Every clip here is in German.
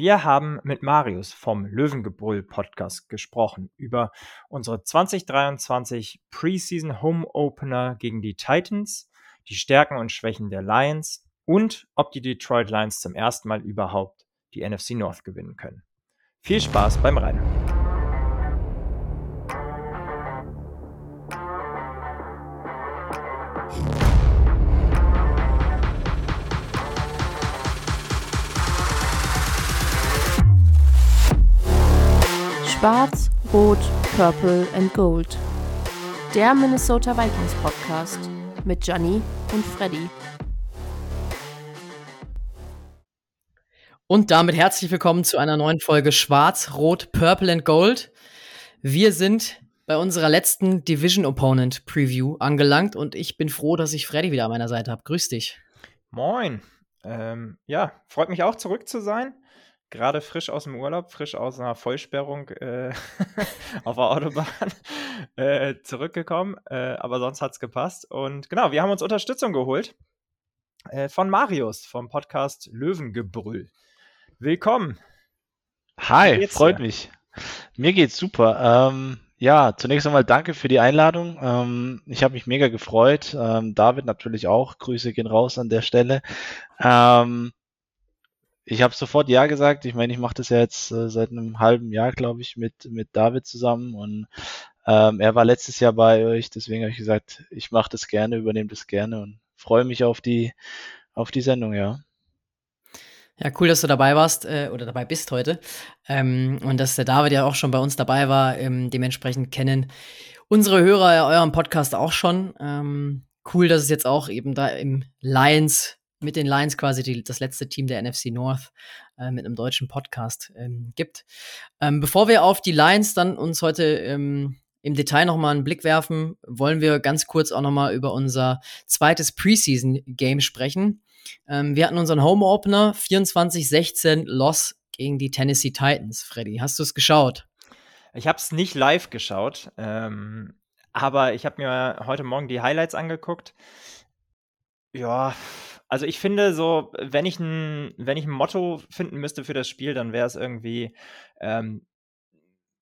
Wir haben mit Marius vom Löwengebrüll Podcast gesprochen über unsere 2023 Preseason Home Opener gegen die Titans, die Stärken und Schwächen der Lions und ob die Detroit Lions zum ersten Mal überhaupt die NFC North gewinnen können. Viel Spaß beim Reinhören. Schwarz, Rot, Purple and Gold. Der Minnesota Vikings Podcast mit Gianni und Freddy. Und damit herzlich willkommen zu einer neuen Folge Schwarz, Rot, Purple and Gold. Wir sind bei unserer letzten Division Opponent Preview angelangt und ich bin froh, dass ich Freddy wieder an meiner Seite habe. Grüß dich. Moin. Ähm, ja, freut mich auch zurück zu sein gerade frisch aus dem Urlaub, frisch aus einer Vollsperrung äh, auf der Autobahn äh, zurückgekommen. Äh, aber sonst hat es gepasst. Und genau, wir haben uns Unterstützung geholt äh, von Marius vom Podcast Löwengebrüll. Willkommen. Hi, freut dir? mich. Mir geht's super. Ähm, ja, zunächst einmal danke für die Einladung. Ähm, ich habe mich mega gefreut. Ähm, David natürlich auch. Grüße gehen raus an der Stelle. Ähm, ich habe sofort Ja gesagt. Ich meine, ich mache das ja jetzt äh, seit einem halben Jahr, glaube ich, mit, mit David zusammen. Und ähm, er war letztes Jahr bei euch, deswegen habe ich gesagt, ich mache das gerne, übernehme das gerne und freue mich auf die, auf die Sendung, ja. Ja, cool, dass du dabei warst äh, oder dabei bist heute. Ähm, und dass der David ja auch schon bei uns dabei war. Ähm, dementsprechend kennen unsere Hörer euren Podcast auch schon. Ähm, cool, dass es jetzt auch eben da im Lions mit den Lions quasi die, das letzte Team der NFC North äh, mit einem deutschen Podcast ähm, gibt. Ähm, bevor wir auf die Lions dann uns heute ähm, im Detail nochmal einen Blick werfen, wollen wir ganz kurz auch nochmal über unser zweites Preseason-Game sprechen. Ähm, wir hatten unseren Home-Opener 24-16 Loss gegen die Tennessee Titans. Freddy, hast du es geschaut? Ich habe es nicht live geschaut, ähm, aber ich habe mir heute Morgen die Highlights angeguckt. Ja, also ich finde so, wenn ich ein, wenn ich ein Motto finden müsste für das Spiel, dann wäre es irgendwie, ähm,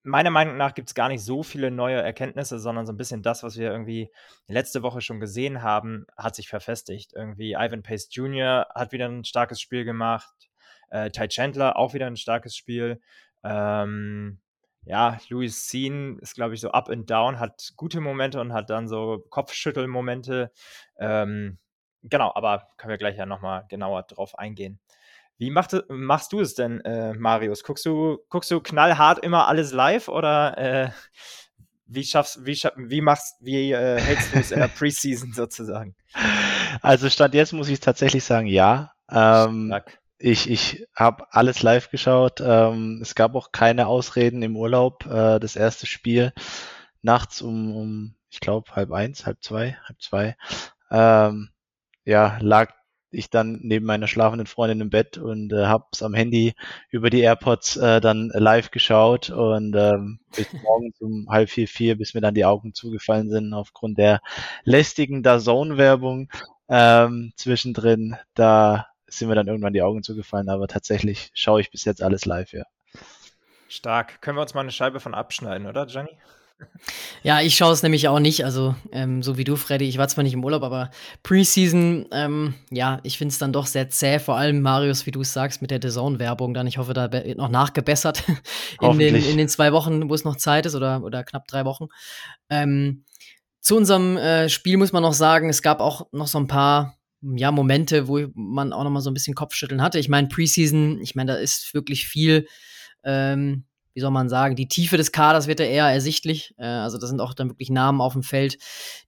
meiner Meinung nach gibt es gar nicht so viele neue Erkenntnisse, sondern so ein bisschen das, was wir irgendwie letzte Woche schon gesehen haben, hat sich verfestigt. Irgendwie Ivan Pace Jr. hat wieder ein starkes Spiel gemacht, äh, Ty Chandler auch wieder ein starkes Spiel. Ähm, ja, Louis Sean ist, glaube ich, so up and down, hat gute Momente und hat dann so Kopfschüttelmomente. Ähm, Genau, aber können wir gleich ja nochmal genauer drauf eingehen. Wie macht, machst du es denn, äh, Marius? Guckst du, guckst du knallhart immer alles live oder äh, wie schaffst, wie, schaff, wie machst, wie äh, hältst du es in der Preseason sozusagen? Also Stand jetzt muss ich tatsächlich sagen, ja. Ähm, ich ich habe alles live geschaut. Ähm, es gab auch keine Ausreden im Urlaub. Äh, das erste Spiel nachts um, um ich glaube, halb eins, halb zwei, halb zwei. Ähm, ja, lag ich dann neben meiner schlafenden Freundin im Bett und äh, hab's am Handy über die AirPods äh, dann live geschaut und ähm, bis morgens um halb vier, vier, bis mir dann die Augen zugefallen sind aufgrund der lästigen DAZN-Werbung ähm, zwischendrin. Da sind mir dann irgendwann die Augen zugefallen, aber tatsächlich schaue ich bis jetzt alles live, ja. Stark. Können wir uns mal eine Scheibe von abschneiden, oder, Johnny? Ja, ich schaue es nämlich auch nicht. Also, ähm, so wie du, Freddy. Ich war zwar nicht im Urlaub, aber Preseason, ähm, ja, ich finde es dann doch sehr zäh. Vor allem, Marius, wie du es sagst, mit der DAZN-Werbung dann. Ich hoffe, da wird noch nachgebessert in, den, in den zwei Wochen, wo es noch Zeit ist oder, oder knapp drei Wochen. Ähm, zu unserem äh, Spiel muss man noch sagen, es gab auch noch so ein paar ja, Momente, wo man auch noch mal so ein bisschen Kopfschütteln hatte. Ich meine, Preseason, ich meine, da ist wirklich viel ähm, wie soll man sagen, die Tiefe des Kaders wird ja eher ersichtlich. Äh, also da sind auch dann wirklich Namen auf dem Feld,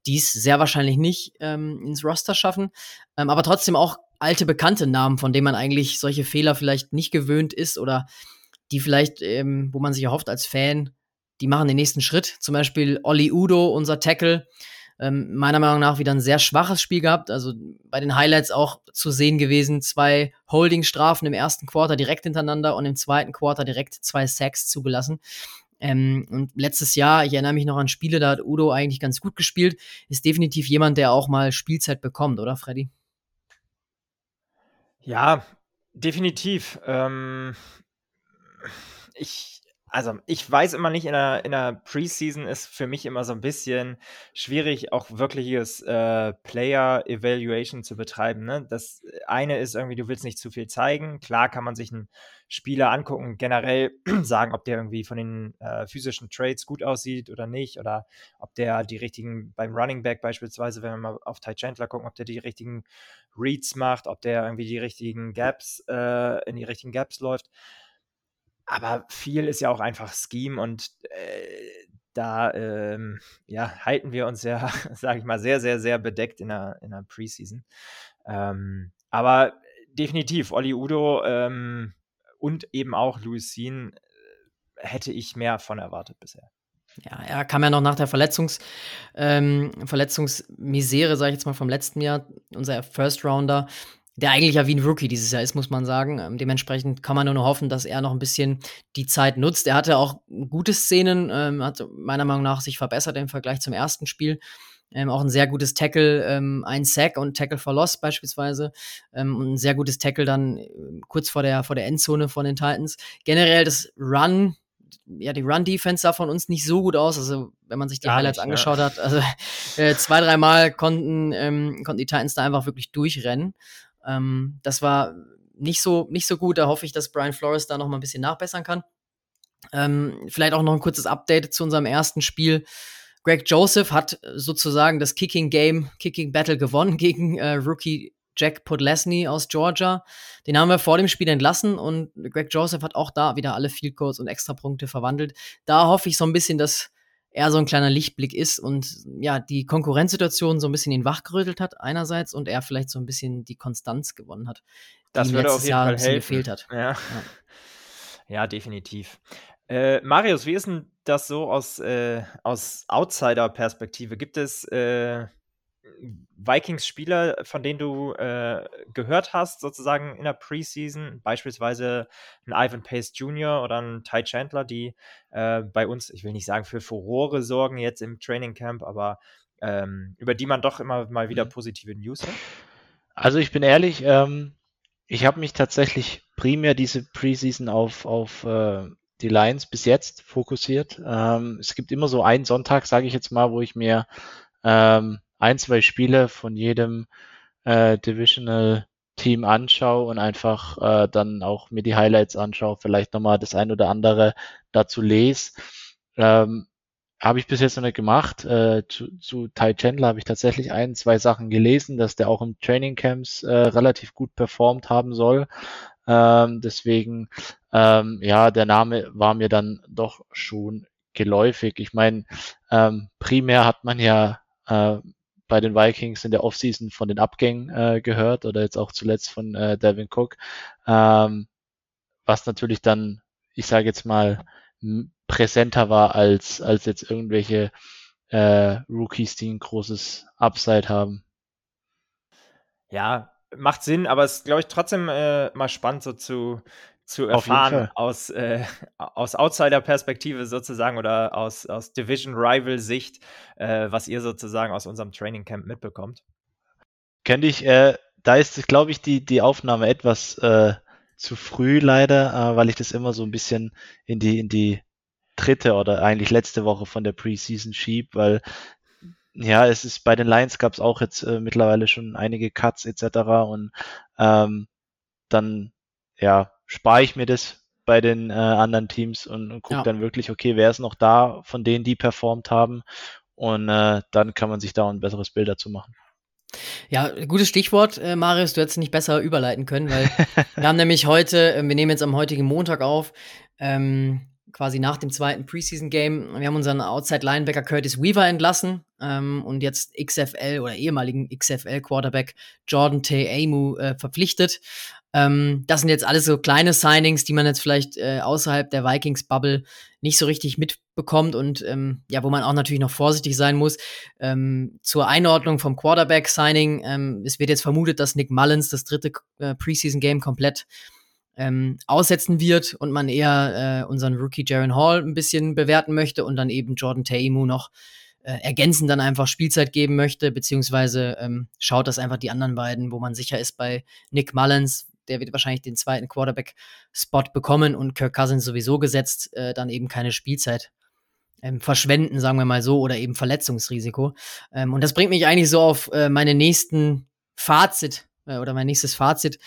die es sehr wahrscheinlich nicht ähm, ins Roster schaffen. Ähm, aber trotzdem auch alte bekannte Namen, von denen man eigentlich solche Fehler vielleicht nicht gewöhnt ist oder die vielleicht, ähm, wo man sich erhofft als Fan, die machen den nächsten Schritt. Zum Beispiel Olli Udo, unser Tackle, ähm, meiner Meinung nach wieder ein sehr schwaches Spiel gehabt. Also bei den Highlights auch zu sehen gewesen. Zwei Holding-Strafen im ersten Quarter direkt hintereinander und im zweiten Quarter direkt zwei Sacks zugelassen. Ähm, und letztes Jahr, ich erinnere mich noch an Spiele, da hat Udo eigentlich ganz gut gespielt. Ist definitiv jemand, der auch mal Spielzeit bekommt, oder Freddy? Ja, definitiv. Ähm, ich also ich weiß immer nicht, in der, in der Preseason ist für mich immer so ein bisschen schwierig, auch wirkliches äh, Player Evaluation zu betreiben. Ne? Das eine ist irgendwie, du willst nicht zu viel zeigen. Klar kann man sich einen Spieler angucken, generell sagen, ob der irgendwie von den äh, physischen Trades gut aussieht oder nicht, oder ob der die richtigen, beim Running Back beispielsweise, wenn wir mal auf Ty Chandler gucken, ob der die richtigen Reads macht, ob der irgendwie die richtigen Gaps, äh, in die richtigen Gaps läuft. Aber viel ist ja auch einfach Scheme und äh, da ähm, ja, halten wir uns ja, sage ich mal, sehr, sehr, sehr bedeckt in der, in der Preseason. Ähm, aber definitiv, Olli Udo ähm, und eben auch Louis Sean äh, hätte ich mehr von erwartet bisher. Ja, er kam ja noch nach der Verletzungs, ähm, Verletzungsmisere, sage ich jetzt mal, vom letzten Jahr, unser First Rounder der eigentlich ja wie ein Rookie dieses Jahr ist, muss man sagen. Ähm, dementsprechend kann man nur noch hoffen, dass er noch ein bisschen die Zeit nutzt. Er hatte auch gute Szenen, ähm, hat meiner Meinung nach sich verbessert im Vergleich zum ersten Spiel. Ähm, auch ein sehr gutes Tackle, ähm, ein Sack und Tackle for Loss beispielsweise. Ähm, und ein sehr gutes Tackle dann äh, kurz vor der, vor der Endzone von den Titans. Generell das Run, ja, die Run-Defense sah von uns nicht so gut aus. Also, wenn man sich die Gar Highlights nicht, angeschaut ja. hat, also äh, zwei, dreimal konnten, ähm, konnten die Titans da einfach wirklich durchrennen. Ähm, das war nicht so, nicht so gut. Da hoffe ich, dass Brian Flores da noch mal ein bisschen nachbessern kann. Ähm, vielleicht auch noch ein kurzes Update zu unserem ersten Spiel. Greg Joseph hat sozusagen das Kicking Game, Kicking Battle gewonnen gegen äh, Rookie Jack Podlesny aus Georgia. Den haben wir vor dem Spiel entlassen und Greg Joseph hat auch da wieder alle Field Goals und Extrapunkte verwandelt. Da hoffe ich so ein bisschen, dass er so ein kleiner Lichtblick ist und ja, die Konkurrenzsituation so ein bisschen ihn wachgerüttelt hat, einerseits, und er vielleicht so ein bisschen die Konstanz gewonnen hat, die das würde auf jeden Jahr Fall helfen. gefehlt hat. Ja, ja. ja definitiv. Äh, Marius, wie ist denn das so aus, äh, aus Outsider-Perspektive? Gibt es äh, Vikings-Spieler, von denen du äh, gehört hast, sozusagen in der Preseason, beispielsweise ein Ivan Pace Jr. oder ein Ty Chandler, die äh, bei uns, ich will nicht sagen für Furore sorgen jetzt im Training Camp, aber ähm, über die man doch immer mal wieder mhm. positive News hat? Also ich bin ehrlich, ähm, ich habe mich tatsächlich primär diese Preseason auf, auf äh, die Lions bis jetzt fokussiert. Ähm, es gibt immer so einen Sonntag, sage ich jetzt mal, wo ich mir ähm, ein, zwei Spiele von jedem äh, Divisional Team anschaue und einfach äh, dann auch mir die Highlights anschaue, vielleicht nochmal das ein oder andere dazu lese. Ähm, habe ich bis jetzt noch nicht gemacht. Äh, zu, zu Ty Chandler habe ich tatsächlich ein, zwei Sachen gelesen, dass der auch im Training Camps äh, relativ gut performt haben soll. Ähm, deswegen, ähm, ja, der Name war mir dann doch schon geläufig. Ich meine, ähm, primär hat man ja äh, bei den Vikings in der Offseason von den Abgängen äh, gehört oder jetzt auch zuletzt von äh, Devin Cook, ähm, was natürlich dann, ich sage jetzt mal, präsenter war als, als jetzt irgendwelche äh, Rookies, die ein großes Upside haben. Ja, macht Sinn, aber es ist, glaube ich, trotzdem äh, mal spannend, so zu, zu erfahren aus, äh, aus Outsider-Perspektive sozusagen oder aus, aus Division-Rival-Sicht, äh, was ihr sozusagen aus unserem Training Camp mitbekommt. Könnte ich, äh, da ist, glaube ich, die, die Aufnahme etwas äh, zu früh leider, äh, weil ich das immer so ein bisschen in die, in die dritte oder eigentlich letzte Woche von der Preseason schieb, weil ja, es ist bei den Lions gab es auch jetzt äh, mittlerweile schon einige Cuts etc. und ähm, dann ja spare ich mir das bei den äh, anderen Teams und, und gucke ja. dann wirklich, okay, wer ist noch da von denen, die performt haben und äh, dann kann man sich da ein besseres Bild dazu machen. Ja, gutes Stichwort, äh, Marius, du hättest nicht besser überleiten können, weil wir haben nämlich heute, äh, wir nehmen jetzt am heutigen Montag auf, ähm, quasi nach dem zweiten Preseason-Game. Wir haben unseren Outside-Linebacker Curtis Weaver entlassen ähm, und jetzt XFL oder ehemaligen XFL-Quarterback Jordan T. Amu äh, verpflichtet. Ähm, das sind jetzt alles so kleine Signings, die man jetzt vielleicht äh, außerhalb der Vikings-Bubble nicht so richtig mitbekommt und ähm, ja, wo man auch natürlich noch vorsichtig sein muss. Ähm, zur Einordnung vom Quarterback-Signing, ähm, es wird jetzt vermutet, dass Nick Mullins das dritte äh, Preseason-Game komplett ähm, aussetzen wird und man eher äh, unseren Rookie Jaron Hall ein bisschen bewerten möchte und dann eben Jordan Taimu noch äh, ergänzend dann einfach Spielzeit geben möchte, beziehungsweise ähm, schaut, dass einfach die anderen beiden, wo man sicher ist bei Nick Mullins, der wird wahrscheinlich den zweiten Quarterback-Spot bekommen und Kirk Cousins sowieso gesetzt, äh, dann eben keine Spielzeit ähm, verschwenden, sagen wir mal so, oder eben Verletzungsrisiko. Ähm, und das bringt mich eigentlich so auf äh, meine nächsten Fazit äh, oder mein nächstes Fazit.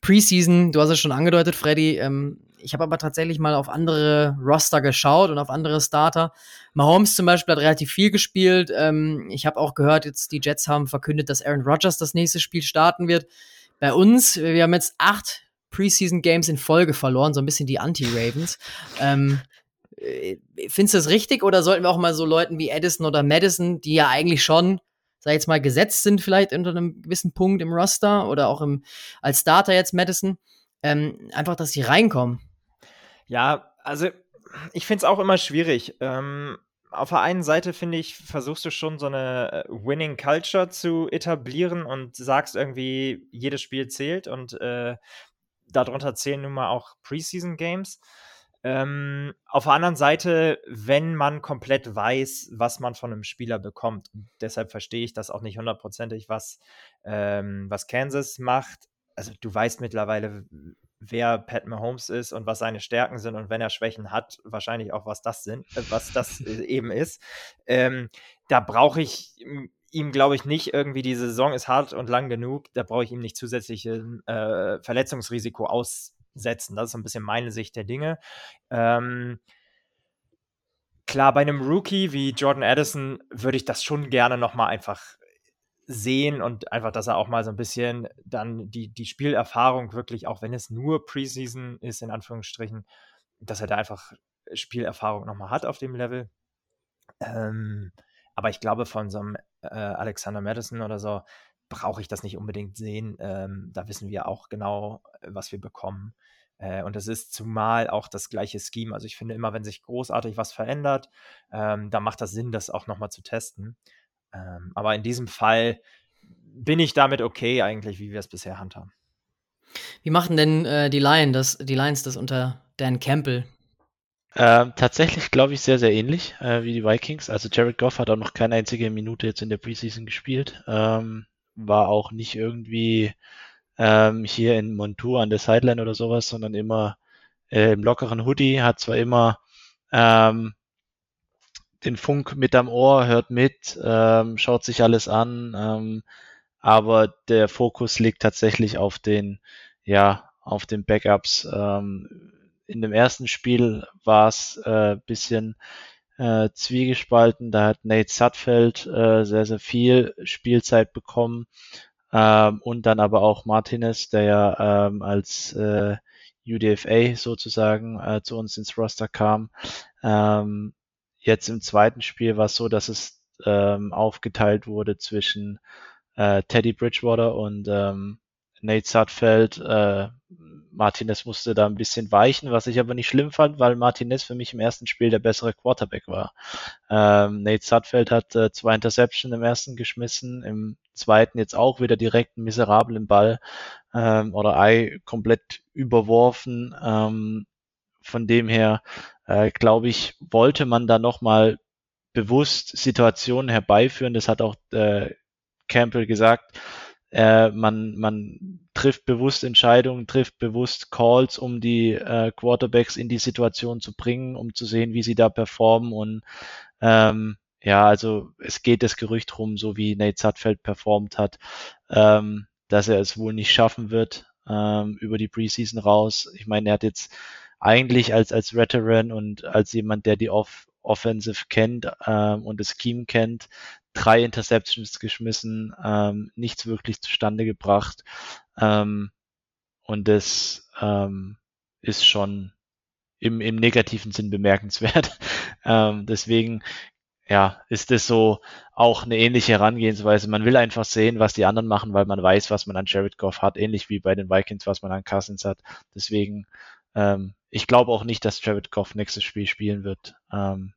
Preseason, du hast es schon angedeutet, Freddy. Ähm, ich habe aber tatsächlich mal auf andere Roster geschaut und auf andere Starter. Mahomes zum Beispiel hat relativ viel gespielt. Ähm, ich habe auch gehört, jetzt die Jets haben verkündet, dass Aaron Rodgers das nächste Spiel starten wird. Bei uns, wir haben jetzt acht Preseason Games in Folge verloren, so ein bisschen die Anti-Ravens. Ähm, äh, findest du das richtig oder sollten wir auch mal so Leuten wie Edison oder Madison, die ja eigentlich schon, sag ich jetzt mal, gesetzt sind, vielleicht unter einem gewissen Punkt im Roster oder auch im, als Starter jetzt Madison, ähm, einfach, dass sie reinkommen? Ja, also ich finde es auch immer schwierig. Ähm, auf der einen Seite finde ich, versuchst du schon so eine äh, Winning Culture zu etablieren und sagst irgendwie, jedes Spiel zählt und äh, darunter zählen nun mal auch Preseason Games. Ähm, auf der anderen Seite, wenn man komplett weiß, was man von einem Spieler bekommt, deshalb verstehe ich das auch nicht hundertprozentig, was, ähm, was Kansas macht. Also du weißt mittlerweile, wer Pat Mahomes ist und was seine Stärken sind und wenn er Schwächen hat, wahrscheinlich auch was das sind, äh, was das äh, eben ist. Ähm, da brauche ich ihm, glaube ich, nicht irgendwie, die Saison ist hart und lang genug, da brauche ich ihm nicht zusätzliches äh, Verletzungsrisiko aussetzen. Das ist so ein bisschen meine Sicht der Dinge. Ähm, klar, bei einem Rookie wie Jordan Addison würde ich das schon gerne nochmal einfach sehen und einfach, dass er auch mal so ein bisschen dann die, die Spielerfahrung wirklich, auch wenn es nur Preseason ist, in Anführungsstrichen, dass er da einfach Spielerfahrung nochmal hat auf dem Level. Ähm, aber ich glaube, von so einem äh, Alexander Madison oder so brauche ich das nicht unbedingt sehen. Ähm, da wissen wir auch genau, was wir bekommen. Äh, und es ist zumal auch das gleiche Scheme. Also ich finde immer, wenn sich großartig was verändert, ähm, dann macht das Sinn, das auch nochmal zu testen. Ähm, aber in diesem Fall bin ich damit okay eigentlich, wie wir es bisher handhaben. Wie machen denn äh, die, Lions das, die Lions das unter Dan Campbell? Ähm, tatsächlich glaube ich sehr, sehr ähnlich äh, wie die Vikings. Also Jared Goff hat auch noch keine einzige Minute jetzt in der Preseason gespielt. Ähm, war auch nicht irgendwie ähm, hier in Montour an der Sideline oder sowas, sondern immer äh, im lockeren Hoodie, hat zwar immer ähm, den Funk mit am Ohr, hört mit, ähm, schaut sich alles an, ähm, aber der Fokus liegt tatsächlich auf den, ja, auf den Backups. Ähm, in dem ersten Spiel war es äh, bisschen äh, zwiegespalten. Da hat Nate Sutfeld äh, sehr, sehr viel Spielzeit bekommen. Ähm, und dann aber auch Martinez, der ja ähm, als äh, UDFA sozusagen äh, zu uns ins Roster kam. Ähm, Jetzt im zweiten Spiel war es so, dass es ähm, aufgeteilt wurde zwischen äh, Teddy Bridgewater und ähm, Nate Sudfeld. Äh, Martinez musste da ein bisschen weichen, was ich aber nicht schlimm fand, weil Martinez für mich im ersten Spiel der bessere Quarterback war. Ähm, Nate Sudfeld hat äh, zwei Interceptions im ersten geschmissen, im zweiten jetzt auch wieder direkt einen miserablen Ball ähm, oder Ei komplett überworfen. Ähm, von dem her, äh, glaube ich, wollte man da nochmal bewusst Situationen herbeiführen. Das hat auch äh, Campbell gesagt. Äh, man, man trifft bewusst Entscheidungen, trifft bewusst Calls, um die äh, Quarterbacks in die Situation zu bringen, um zu sehen, wie sie da performen. Und ähm, ja, also es geht das Gerücht rum, so wie Nate Sutfeld performt hat, ähm, dass er es wohl nicht schaffen wird ähm, über die Preseason raus. Ich meine, er hat jetzt eigentlich als, als Veteran und als jemand, der die Off Offensive kennt ähm, und das Scheme kennt, drei Interceptions geschmissen, ähm, nichts wirklich zustande gebracht. Ähm, und das ähm, ist schon im, im negativen Sinn bemerkenswert. ähm, deswegen ja, ist das so auch eine ähnliche Herangehensweise. Man will einfach sehen, was die anderen machen, weil man weiß, was man an Jared Goff hat, ähnlich wie bei den Vikings, was man an Cousins hat. Deswegen ähm, ich glaube auch nicht, dass Goff nächstes Spiel spielen wird. Ähm,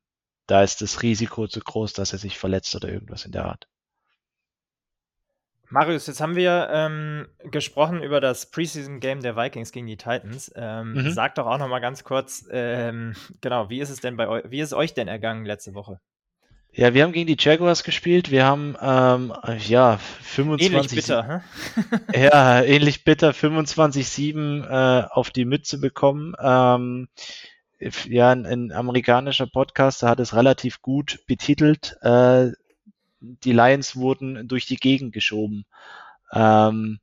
da ist das Risiko zu groß, dass er sich verletzt oder irgendwas in der Art. Marius, jetzt haben wir ähm, gesprochen über das Preseason-Game der Vikings gegen die Titans. Ähm, mhm. Sag doch auch noch mal ganz kurz, ähm, genau, wie ist es denn bei euch, wie ist es euch denn ergangen letzte Woche? Ja, wir haben gegen die Jaguars gespielt. Wir haben ähm, ja 25. Ähnlich bitter, hä? ja, ähnlich bitter 25-7 äh, auf die Mütze bekommen. Ähm, ja, ein, ein, amerikanischer Podcaster hat es relativ gut betitelt. Äh, die Lions wurden durch die Gegend geschoben. Ähm,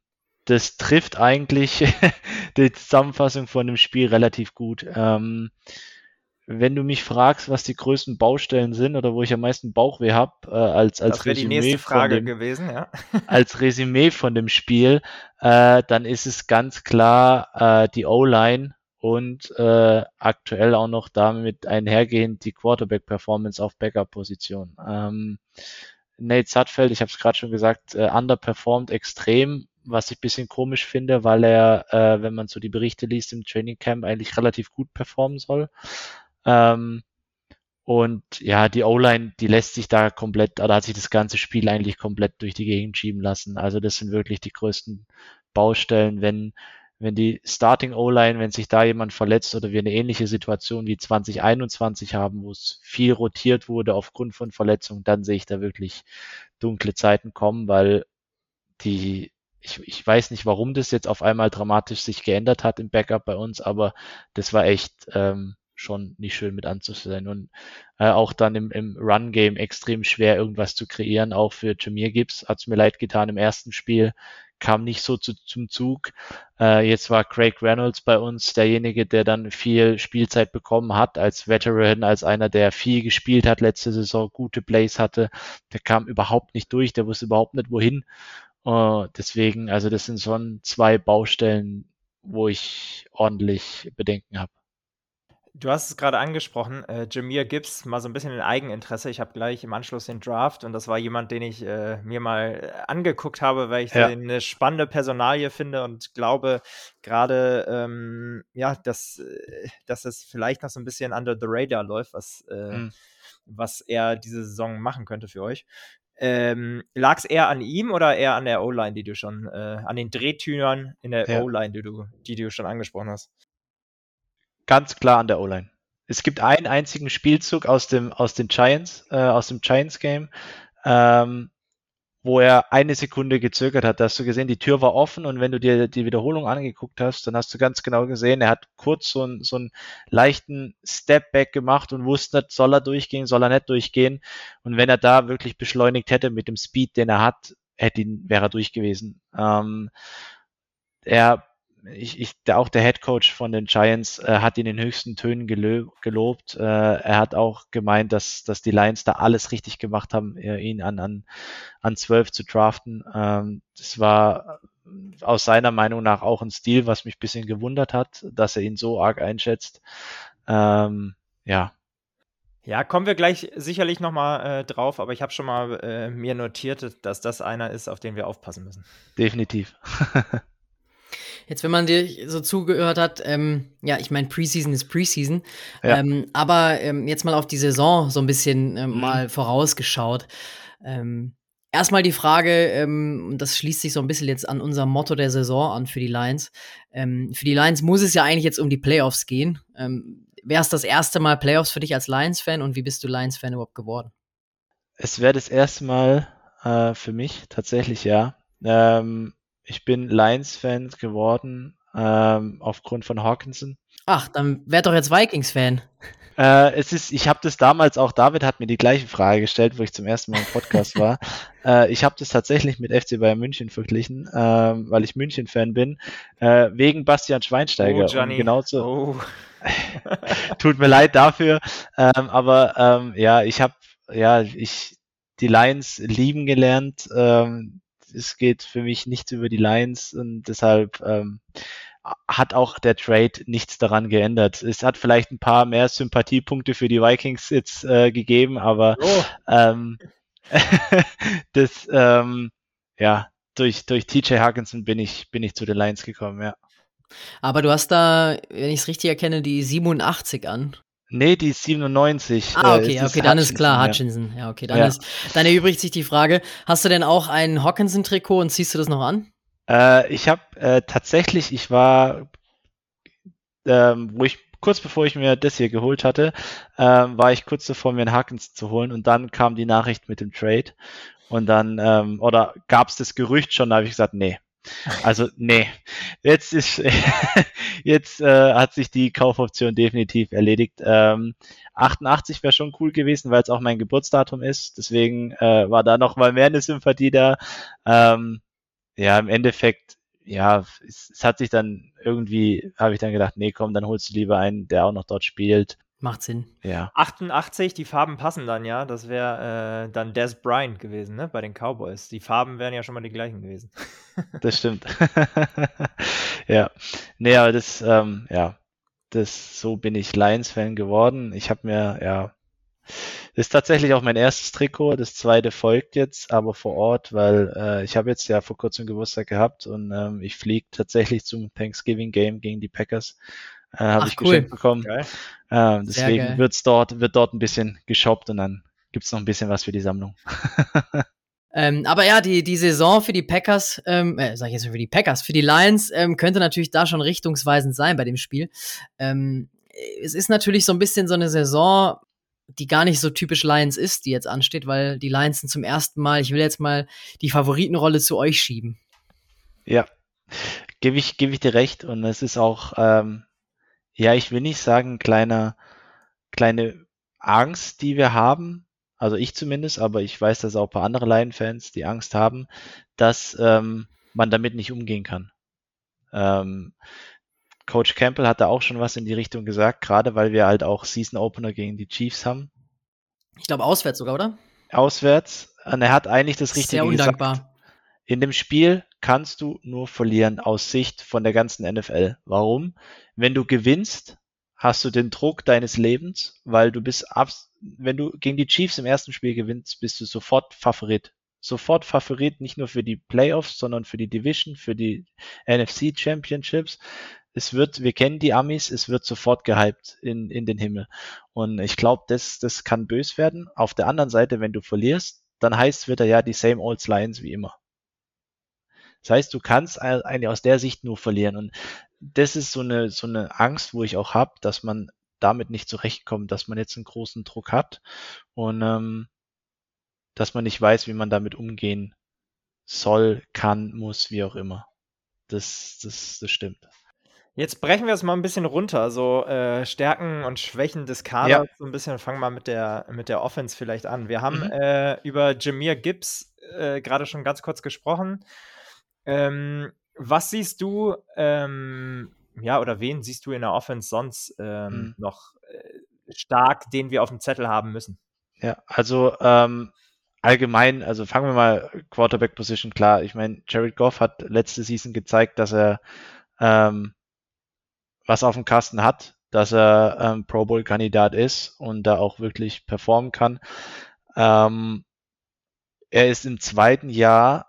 das trifft eigentlich die Zusammenfassung von dem Spiel relativ gut. Ähm, wenn du mich fragst, was die größten Baustellen sind oder wo ich am meisten Bauchweh habe, äh, als, als Resümee die Frage dem, gewesen, ja. als Resümee von dem Spiel, äh, dann ist es ganz klar äh, die O-Line und äh, aktuell auch noch damit einhergehend die Quarterback-Performance auf Backup-Position. Ähm, Nate Sutfeld, ich habe es gerade schon gesagt, äh, underperformed extrem, was ich ein bisschen komisch finde, weil er, äh, wenn man so die Berichte liest im Training Camp, eigentlich relativ gut performen soll. Ähm, und ja, die O-Line, die lässt sich da komplett, oder hat sich das ganze Spiel eigentlich komplett durch die Gegend schieben lassen. Also das sind wirklich die größten Baustellen, wenn, wenn die Starting O-Line, wenn sich da jemand verletzt oder wir eine ähnliche Situation wie 2021 haben, wo es viel rotiert wurde aufgrund von Verletzungen, dann sehe ich da wirklich dunkle Zeiten kommen, weil die, ich, ich weiß nicht, warum das jetzt auf einmal dramatisch sich geändert hat im Backup bei uns, aber das war echt ähm, schon nicht schön mit anzusehen. Und äh, auch dann im, im Run-Game extrem schwer, irgendwas zu kreieren. Auch für Jameer Gibbs hat es mir leid getan im ersten Spiel, kam nicht so zu, zum Zug. Äh, jetzt war Craig Reynolds bei uns derjenige, der dann viel Spielzeit bekommen hat als Veteran, als einer, der viel gespielt hat letzte Saison, gute Plays hatte. Der kam überhaupt nicht durch, der wusste überhaupt nicht wohin. Uh, deswegen, also das sind schon zwei Baustellen, wo ich ordentlich Bedenken habe. Du hast es gerade angesprochen, äh, Jameer Gibbs, mal so ein bisschen in Eigeninteresse. Ich habe gleich im Anschluss den Draft und das war jemand, den ich äh, mir mal äh, angeguckt habe, weil ich ja. eine spannende Personalie finde und glaube gerade, ähm, ja, dass, äh, dass es vielleicht noch so ein bisschen under the radar läuft, was, äh, mhm. was er diese Saison machen könnte für euch. Ähm, Lag es eher an ihm oder eher an der O-Line, die du schon, äh, an den Drehtüren in der ja. O-Line, die du, die du schon angesprochen hast? Ganz klar an der O-Line. Es gibt einen einzigen Spielzug aus dem, aus den Giants, äh, aus dem Giants-Game, ähm, wo er eine Sekunde gezögert hat. Da hast du gesehen, die Tür war offen und wenn du dir die Wiederholung angeguckt hast, dann hast du ganz genau gesehen, er hat kurz so, ein, so einen leichten Step-Back gemacht und wusste nicht, soll er durchgehen, soll er nicht durchgehen. Und wenn er da wirklich beschleunigt hätte mit dem Speed, den er hat, hätte ihn, wäre er durch gewesen. Ähm, er ich, ich, auch der Head Coach von den Giants äh, hat ihn in höchsten Tönen gelobt. Äh, er hat auch gemeint, dass, dass die Lions da alles richtig gemacht haben, äh, ihn an, an, an 12 zu draften. Ähm, das war aus seiner Meinung nach auch ein Stil, was mich ein bisschen gewundert hat, dass er ihn so arg einschätzt. Ähm, ja. Ja, kommen wir gleich sicherlich nochmal äh, drauf, aber ich habe schon mal äh, mir notiert, dass das einer ist, auf den wir aufpassen müssen. Definitiv. Jetzt, wenn man dir so zugehört hat, ähm, ja, ich meine, Preseason ist Preseason, ja. ähm, aber ähm, jetzt mal auf die Saison so ein bisschen ähm, mhm. mal vorausgeschaut. Ähm, erstmal die Frage, ähm, und das schließt sich so ein bisschen jetzt an unser Motto der Saison an für die Lions. Ähm, für die Lions muss es ja eigentlich jetzt um die Playoffs gehen. Ähm, Wäre es das erste Mal Playoffs für dich als Lions-Fan und wie bist du Lions-Fan überhaupt geworden? Es wäre das erste Mal äh, für mich tatsächlich, ja. Ähm, ich bin Lions-Fan geworden ähm, aufgrund von Hawkinson. Ach, dann wär doch jetzt Vikings-Fan. Äh, es ist, ich habe das damals auch, David hat mir die gleiche Frage gestellt, wo ich zum ersten Mal im Podcast war. Äh, ich habe das tatsächlich mit FC Bayern München verglichen, äh, weil ich München-Fan bin, äh, wegen Bastian Schweinsteiger. Oh, Johnny. genauso. Oh. Tut mir leid dafür, ähm, aber ähm, ja, ich habe, ja, ich die Lions lieben gelernt. Ähm, es geht für mich nichts über die Lions und deshalb ähm, hat auch der Trade nichts daran geändert. Es hat vielleicht ein paar mehr Sympathiepunkte für die Vikings jetzt äh, gegeben, aber oh. ähm, das ähm, ja durch durch TJ Hawkinson bin ich bin ich zu den Lions gekommen, ja. Aber du hast da, wenn ich es richtig erkenne, die 87 an. Nee, die ist 97. Ah, okay, äh, okay, dann ist klar, Hutchinson. Ja, okay, dann, ja. Ist, dann erübrigt sich die Frage, hast du denn auch ein Hawkinson-Trikot und ziehst du das noch an? Äh, ich habe äh, tatsächlich, ich war, ähm, wo ich kurz bevor ich mir das hier geholt hatte, äh, war ich kurz davor, mir einen Harkins zu holen und dann kam die Nachricht mit dem Trade und dann, ähm, oder gab es das Gerücht schon, da habe ich gesagt, nee. Also, nee. Jetzt ist, jetzt äh, hat sich die Kaufoption definitiv erledigt. Ähm, 88 wäre schon cool gewesen, weil es auch mein Geburtsdatum ist. Deswegen äh, war da noch mal mehr eine Sympathie da. Ähm, ja, im Endeffekt, ja, es, es hat sich dann irgendwie, habe ich dann gedacht, nee, komm, dann holst du lieber einen, der auch noch dort spielt. Macht Sinn. Ja. 88, die Farben passen dann ja. Das wäre äh, dann Des Bryant gewesen, ne? Bei den Cowboys. Die Farben wären ja schon mal die gleichen gewesen. das stimmt. ja. Nee, aber das, ähm, ja, das, so bin ich Lions-Fan geworden. Ich habe mir, ja, das ist tatsächlich auch mein erstes Trikot. Das zweite folgt jetzt, aber vor Ort, weil äh, ich habe jetzt ja vor kurzem Geburtstag gehabt und ähm, ich fliege tatsächlich zum Thanksgiving Game gegen die Packers. Äh, Habe ich cool. geschenkt bekommen. Äh, deswegen wird's dort, wird dort ein bisschen geshoppt und dann gibt's noch ein bisschen was für die Sammlung. Ähm, aber ja, die, die Saison für die Packers, ähm, äh, sag ich jetzt für die Packers, für die Lions ähm, könnte natürlich da schon richtungsweisend sein bei dem Spiel. Ähm, es ist natürlich so ein bisschen so eine Saison, die gar nicht so typisch Lions ist, die jetzt ansteht, weil die Lions sind zum ersten Mal, ich will jetzt mal die Favoritenrolle zu euch schieben. Ja, gebe ich, geb ich dir recht und es ist auch, ähm, ja, ich will nicht sagen, kleiner, kleine Angst, die wir haben, also ich zumindest, aber ich weiß, dass auch ein paar andere Lion-Fans die Angst haben, dass ähm, man damit nicht umgehen kann. Ähm, Coach Campbell hat da auch schon was in die Richtung gesagt, gerade weil wir halt auch Season Opener gegen die Chiefs haben. Ich glaube auswärts sogar, oder? Auswärts. Und er hat eigentlich das Richtige Sehr undankbar. gesagt. In dem Spiel kannst du nur verlieren aus Sicht von der ganzen NFL. Warum? Wenn du gewinnst, hast du den Druck deines Lebens, weil du bist ab, wenn du gegen die Chiefs im ersten Spiel gewinnst, bist du sofort Favorit. Sofort Favorit nicht nur für die Playoffs, sondern für die Division, für die NFC Championships. Es wird, wir kennen die Amis, es wird sofort gehypt in, in den Himmel. Und ich glaube, das, das kann bös werden. Auf der anderen Seite, wenn du verlierst, dann heißt es wieder ja die same old Lions wie immer. Das heißt, du kannst eigentlich aus der Sicht nur verlieren. Und das ist so eine, so eine Angst, wo ich auch habe, dass man damit nicht zurechtkommt, dass man jetzt einen großen Druck hat und ähm, dass man nicht weiß, wie man damit umgehen soll, kann, muss, wie auch immer. Das, das, das stimmt. Jetzt brechen wir es mal ein bisschen runter, so äh, Stärken und Schwächen des Kaders, ja. so ein bisschen, fangen wir mit der, mit der Offense vielleicht an. Wir haben mhm. äh, über Jameer Gibbs äh, gerade schon ganz kurz gesprochen. Ähm, was siehst du, ähm, ja, oder wen siehst du in der Offense sonst ähm, mhm. noch äh, stark, den wir auf dem Zettel haben müssen? Ja, also ähm, allgemein, also fangen wir mal Quarterback Position klar. Ich meine, Jared Goff hat letzte Season gezeigt, dass er ähm, was auf dem Kasten hat, dass er ähm, Pro Bowl Kandidat ist und da auch wirklich performen kann. Er ist im zweiten Jahr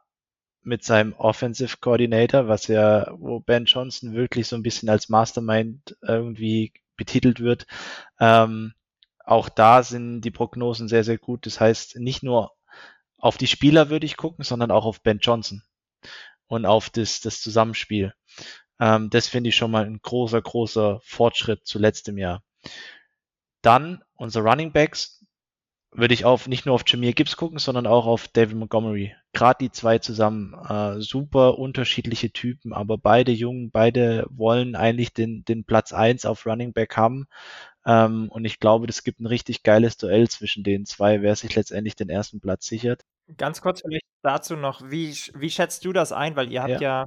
mit seinem Offensive Coordinator, was ja, wo Ben Johnson wirklich so ein bisschen als Mastermind irgendwie betitelt wird. Ähm, auch da sind die Prognosen sehr, sehr gut. Das heißt, nicht nur auf die Spieler würde ich gucken, sondern auch auf Ben Johnson und auf das, das Zusammenspiel. Ähm, das finde ich schon mal ein großer, großer Fortschritt zu letztem Jahr. Dann unsere Running Backs, würde ich auf nicht nur auf Jameer Gibbs gucken, sondern auch auf David Montgomery. Gerade die zwei zusammen, äh, super unterschiedliche Typen, aber beide Jungen, beide wollen eigentlich den, den Platz eins auf Running Back haben. Ähm, und ich glaube, das gibt ein richtig geiles Duell zwischen den zwei, wer sich letztendlich den ersten Platz sichert. Ganz kurz vielleicht dazu noch, wie, wie schätzt du das ein? Weil ihr habt ja, ja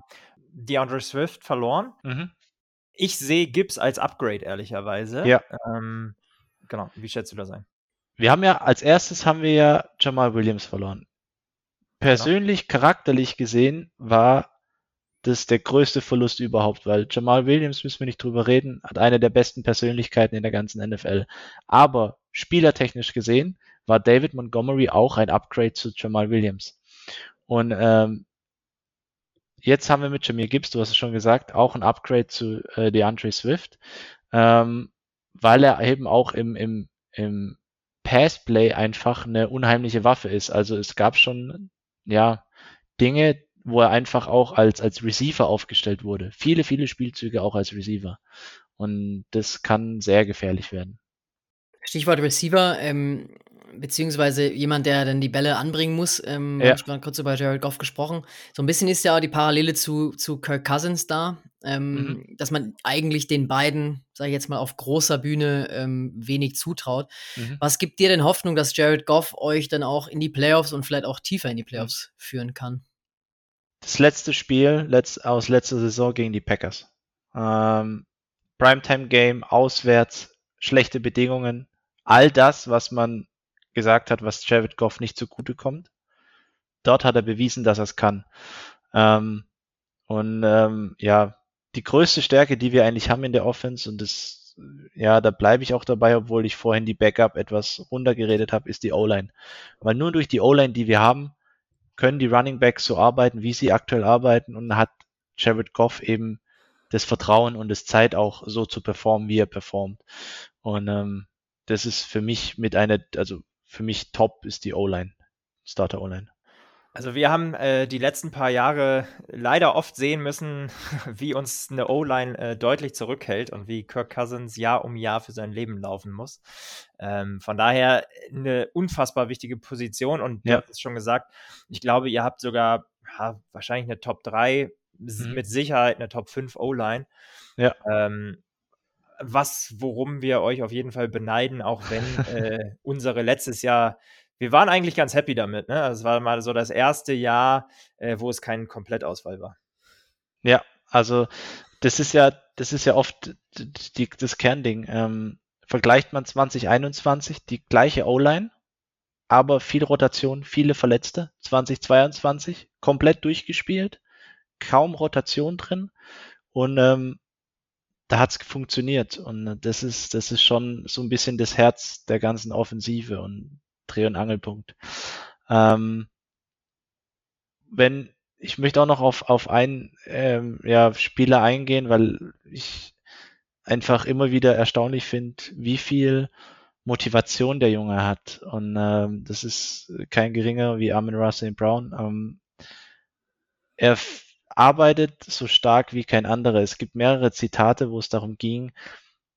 DeAndre Swift verloren. Mhm. Ich sehe Gibbs als Upgrade, ehrlicherweise. Ja. Ähm, genau, wie schätzt du das ein? Wir haben ja als erstes haben wir ja Jamal Williams verloren. Persönlich, ja. charakterlich gesehen war das der größte Verlust überhaupt, weil Jamal Williams, müssen wir nicht drüber reden, hat eine der besten Persönlichkeiten in der ganzen NFL. Aber spielertechnisch gesehen war David Montgomery auch ein Upgrade zu Jamal Williams. Und ähm, jetzt haben wir mit Jameer Gibbs, du hast es schon gesagt, auch ein Upgrade zu äh, DeAndre Swift, ähm, weil er eben auch im, im, im Passplay einfach eine unheimliche Waffe ist. Also es gab schon, ja, Dinge, wo er einfach auch als, als Receiver aufgestellt wurde. Viele, viele Spielzüge auch als Receiver. Und das kann sehr gefährlich werden. Stichwort Receiver, ähm, beziehungsweise jemand, der dann die Bälle anbringen muss. Ähm, ja. Ich habe kurz über Jared Goff gesprochen. So ein bisschen ist ja auch die Parallele zu, zu Kirk Cousins da, ähm, mhm. dass man eigentlich den beiden, sage ich jetzt mal, auf großer Bühne ähm, wenig zutraut. Mhm. Was gibt dir denn Hoffnung, dass Jared Goff euch dann auch in die Playoffs und vielleicht auch tiefer in die Playoffs mhm. führen kann? Das letzte Spiel letzt, aus letzter Saison gegen die Packers. Ähm, Primetime-Game, auswärts, schlechte Bedingungen, all das, was man gesagt hat, was Jared Goff nicht zugute kommt. Dort hat er bewiesen, dass er es kann. Ähm, und ähm, ja, die größte Stärke, die wir eigentlich haben in der Offense, und das, ja, da bleibe ich auch dabei, obwohl ich vorhin die Backup etwas runtergeredet habe, ist die O-Line. Weil nur durch die O-Line, die wir haben, können die Running Backs so arbeiten, wie sie aktuell arbeiten und hat Jared Goff eben das Vertrauen und das Zeit auch so zu performen, wie er performt. Und ähm, das ist für mich mit einer, also für mich top ist die O-Line, Starter O-Line. Also wir haben äh, die letzten paar Jahre leider oft sehen müssen, wie uns eine O-Line äh, deutlich zurückhält und wie Kirk Cousins Jahr um Jahr für sein Leben laufen muss. Ähm, von daher eine unfassbar wichtige Position und ja. du hast es schon gesagt, ich glaube, ihr habt sogar ja, wahrscheinlich eine Top 3, mhm. mit Sicherheit eine Top 5 O-Line. Ja. Ähm, was, worum wir euch auf jeden Fall beneiden, auch wenn äh, unsere letztes Jahr, wir waren eigentlich ganz happy damit. Ne? Also es war mal so das erste Jahr, äh, wo es kein Komplettausfall war. Ja, also das ist ja, das ist ja oft die, das Kernding. Ähm, vergleicht man 2021 die gleiche O-Line, aber viel Rotation, viele Verletzte. 2022 komplett durchgespielt, kaum Rotation drin und ähm, da hat es funktioniert. Und das ist, das ist schon so ein bisschen das Herz der ganzen Offensive und Dreh- und Angelpunkt. Ähm, wenn, ich möchte auch noch auf, auf einen ähm, ja, Spieler eingehen, weil ich einfach immer wieder erstaunlich finde, wie viel Motivation der Junge hat. Und ähm, das ist kein geringer wie Armin Russell Brown. Ähm, er arbeitet so stark wie kein anderer. Es gibt mehrere Zitate, wo es darum ging,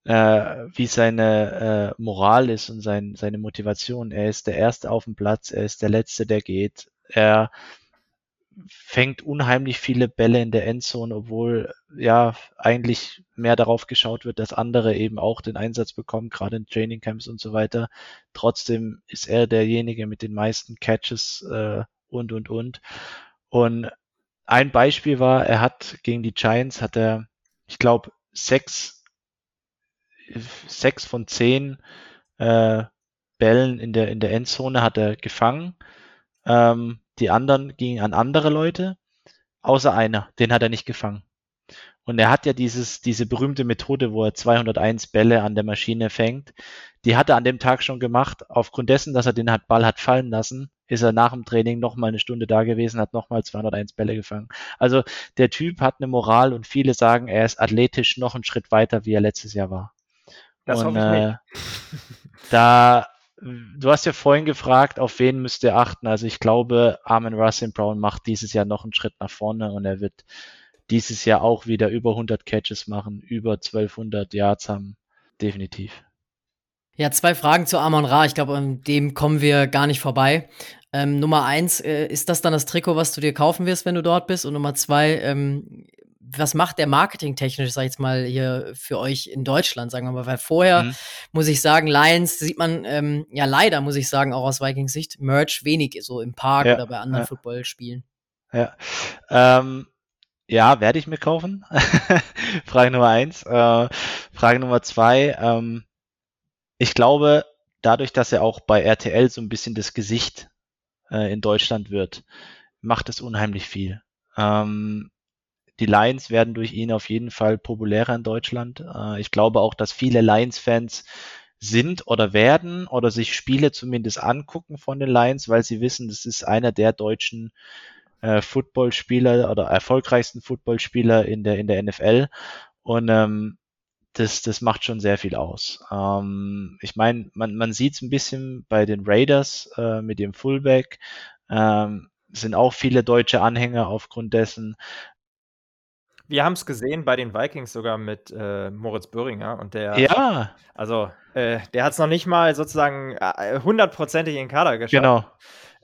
äh, wie seine äh, Moral ist und sein, seine Motivation. Er ist der Erste auf dem Platz, er ist der Letzte, der geht. Er fängt unheimlich viele Bälle in der Endzone, obwohl ja eigentlich mehr darauf geschaut wird, dass andere eben auch den Einsatz bekommen, gerade in Trainingcamps und so weiter. Trotzdem ist er derjenige mit den meisten Catches äh, und und und. Und ein Beispiel war, er hat gegen die Giants hat er, ich glaube, sechs, sechs von zehn äh, Bällen in der in der Endzone hat er gefangen. Ähm, die anderen gingen an andere Leute, außer einer, den hat er nicht gefangen. Und er hat ja dieses, diese berühmte Methode, wo er 201 Bälle an der Maschine fängt. Die hat er an dem Tag schon gemacht. Aufgrund dessen, dass er den Ball hat fallen lassen, ist er nach dem Training noch mal eine Stunde da gewesen, hat noch mal 201 Bälle gefangen. Also der Typ hat eine Moral und viele sagen, er ist athletisch noch einen Schritt weiter, wie er letztes Jahr war. Das und, äh, da, du hast ja vorhin gefragt, auf wen müsst ihr achten. Also ich glaube, Armin Russell Brown macht dieses Jahr noch einen Schritt nach vorne und er wird dieses Jahr auch wieder über 100 Catches machen, über 1200 Yards haben. Definitiv. Ja, zwei Fragen zu Amon Ra. Ich glaube, an dem kommen wir gar nicht vorbei. Ähm, Nummer eins, äh, ist das dann das Trikot, was du dir kaufen wirst, wenn du dort bist? Und Nummer zwei, ähm, was macht der marketingtechnisch, sag ich jetzt mal, hier für euch in Deutschland, sagen wir mal? Weil vorher, mhm. muss ich sagen, Lions sieht man, ähm, ja leider, muss ich sagen, auch aus Vikings Sicht, Merch wenig so im Park ja, oder bei anderen ja. Footballspielen. Ja, ähm, ja, werde ich mir kaufen. Frage Nummer eins. Äh, Frage Nummer zwei, ähm, ich glaube, dadurch, dass er auch bei RTL so ein bisschen das Gesicht äh, in Deutschland wird, macht es unheimlich viel. Ähm, die Lions werden durch ihn auf jeden Fall populärer in Deutschland. Äh, ich glaube auch, dass viele Lions-Fans sind oder werden oder sich Spiele zumindest angucken von den Lions, weil sie wissen, das ist einer der deutschen äh, Footballspieler oder erfolgreichsten Footballspieler in der in der NFL. Und ähm, das, das macht schon sehr viel aus. Ähm, ich meine, man, man sieht es ein bisschen bei den Raiders äh, mit dem Fullback. Ähm, sind auch viele deutsche Anhänger aufgrund dessen. Wir haben es gesehen bei den Vikings sogar mit äh, Moritz Böhringer und der. Ja. Also, äh, der hat es noch nicht mal sozusagen äh, hundertprozentig in den Kader geschafft. Genau.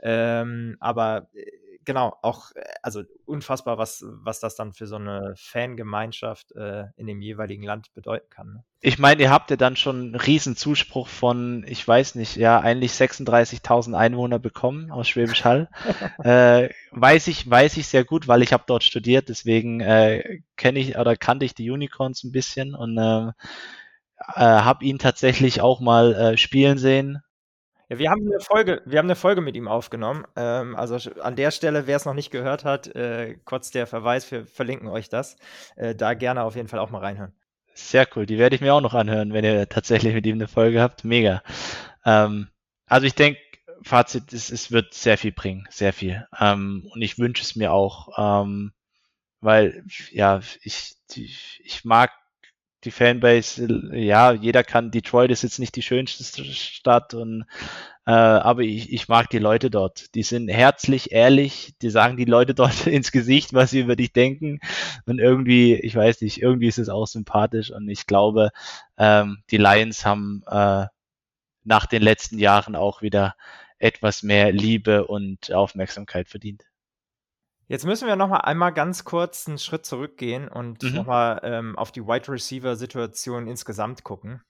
Ähm, aber äh, genau, auch, äh, also unfassbar, was, was das dann für so eine Fangemeinschaft äh, in dem jeweiligen Land bedeuten kann. Ne? Ich meine, ihr habt ja dann schon einen riesen Zuspruch von, ich weiß nicht, ja, eigentlich 36.000 Einwohner bekommen aus Schwäbisch Hall. äh, weiß ich, weiß ich sehr gut, weil ich habe dort studiert, deswegen äh, kenne ich oder kannte ich die Unicorns ein bisschen und äh, äh, habe ihn tatsächlich auch mal äh, spielen sehen ja, wir haben eine Folge, wir haben eine Folge mit ihm aufgenommen. Ähm, also an der Stelle, wer es noch nicht gehört hat, äh, kurz der Verweis, wir verlinken euch das. Äh, da gerne auf jeden Fall auch mal reinhören. Sehr cool, die werde ich mir auch noch anhören, wenn ihr tatsächlich mit ihm eine Folge habt. Mega. Ähm, also ich denke, Fazit ist, es wird sehr viel bringen, sehr viel. Ähm, und ich wünsche es mir auch, ähm, weil ja, ich, ich mag die Fanbase, ja, jeder kann, Detroit ist jetzt nicht die schönste Stadt und äh, aber ich, ich mag die Leute dort. Die sind herzlich, ehrlich, die sagen die Leute dort ins Gesicht, was sie über dich denken. Und irgendwie, ich weiß nicht, irgendwie ist es auch sympathisch und ich glaube, ähm, die Lions haben äh, nach den letzten Jahren auch wieder etwas mehr Liebe und Aufmerksamkeit verdient. Jetzt müssen wir noch mal einmal ganz kurz einen Schritt zurückgehen und mhm. noch mal ähm, auf die Wide Receiver Situation insgesamt gucken.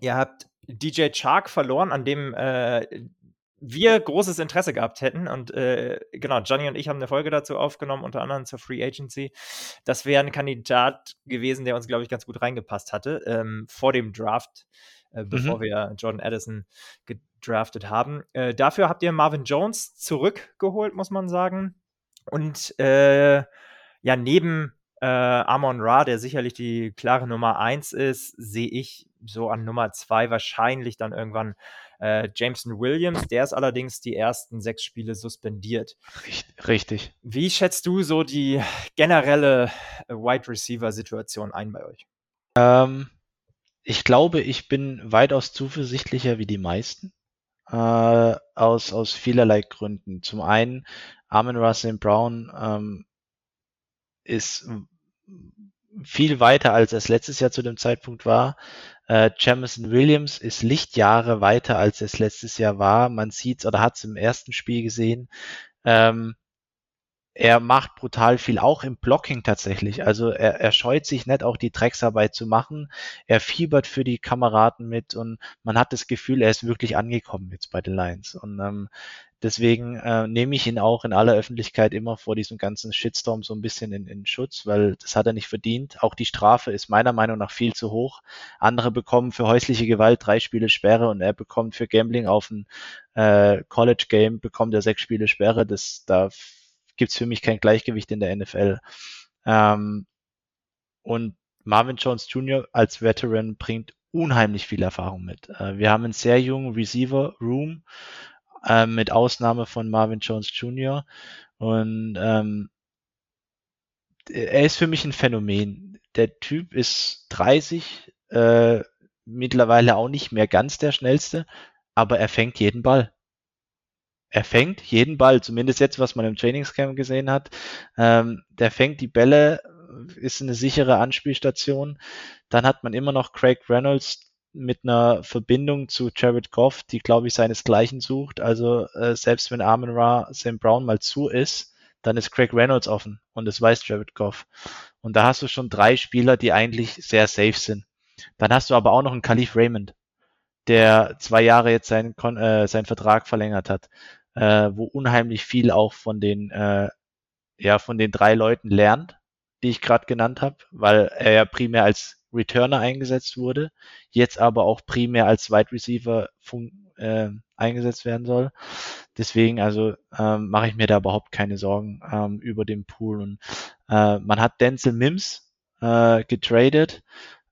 Ihr habt DJ Chark verloren, an dem äh, wir großes Interesse gehabt hätten. Und äh, genau, Johnny und ich haben eine Folge dazu aufgenommen, unter anderem zur Free Agency. Das wäre ein Kandidat gewesen, der uns, glaube ich, ganz gut reingepasst hatte ähm, vor dem Draft, äh, bevor mhm. wir Jordan Addison gedraftet haben. Äh, dafür habt ihr Marvin Jones zurückgeholt, muss man sagen. Und äh, ja, neben äh, Amon Ra, der sicherlich die klare Nummer 1 ist, sehe ich so an Nummer 2 wahrscheinlich dann irgendwann äh, Jameson Williams. Der ist allerdings die ersten sechs Spiele suspendiert. Richtig. Wie schätzt du so die generelle Wide Receiver-Situation ein bei euch? Ähm, ich glaube, ich bin weitaus zuversichtlicher wie die meisten. Äh, aus, aus vielerlei Gründen. Zum einen, Armin Russell Brown ähm, ist viel weiter, als es letztes Jahr zu dem Zeitpunkt war. Äh, Jamison Williams ist Lichtjahre weiter, als es letztes Jahr war. Man sieht oder hat es im ersten Spiel gesehen. Ähm, er macht brutal viel, auch im Blocking tatsächlich. Also er, er scheut sich nicht, auch die Drecksarbeit zu machen. Er fiebert für die Kameraden mit und man hat das Gefühl, er ist wirklich angekommen jetzt bei den Lions. Und ähm, Deswegen äh, nehme ich ihn auch in aller Öffentlichkeit immer vor diesem ganzen Shitstorm so ein bisschen in, in Schutz, weil das hat er nicht verdient. Auch die Strafe ist meiner Meinung nach viel zu hoch. Andere bekommen für häusliche Gewalt drei Spiele Sperre und er bekommt für Gambling auf ein äh, College Game bekommt er sechs Spiele Sperre. Das da gibt's für mich kein Gleichgewicht in der NFL. Ähm, und Marvin Jones Jr. als Veteran bringt unheimlich viel Erfahrung mit. Äh, wir haben einen sehr jungen Receiver Room äh, mit Ausnahme von Marvin Jones Jr. Und ähm, er ist für mich ein Phänomen. Der Typ ist 30, äh, mittlerweile auch nicht mehr ganz der schnellste, aber er fängt jeden Ball. Er fängt jeden Ball, zumindest jetzt, was man im Trainingscamp gesehen hat. Ähm, der fängt die Bälle, ist eine sichere Anspielstation. Dann hat man immer noch Craig Reynolds, mit einer Verbindung zu Jared Goff, die, glaube ich, seinesgleichen sucht. Also äh, selbst wenn Armin Ra Sam Brown mal zu ist, dann ist Craig Reynolds offen und das weiß Jared Goff. Und da hast du schon drei Spieler, die eigentlich sehr safe sind. Dann hast du aber auch noch einen Khalif Raymond, der zwei Jahre jetzt seinen, äh, seinen Vertrag verlängert hat, äh, wo unheimlich viel auch von den, äh, ja, von den drei Leuten lernt, die ich gerade genannt habe, weil er ja primär als Returner eingesetzt wurde, jetzt aber auch primär als Wide Receiver äh, eingesetzt werden soll. Deswegen also ähm, mache ich mir da überhaupt keine Sorgen ähm, über den Pool. Und äh, man hat Denzel Mims äh, getradet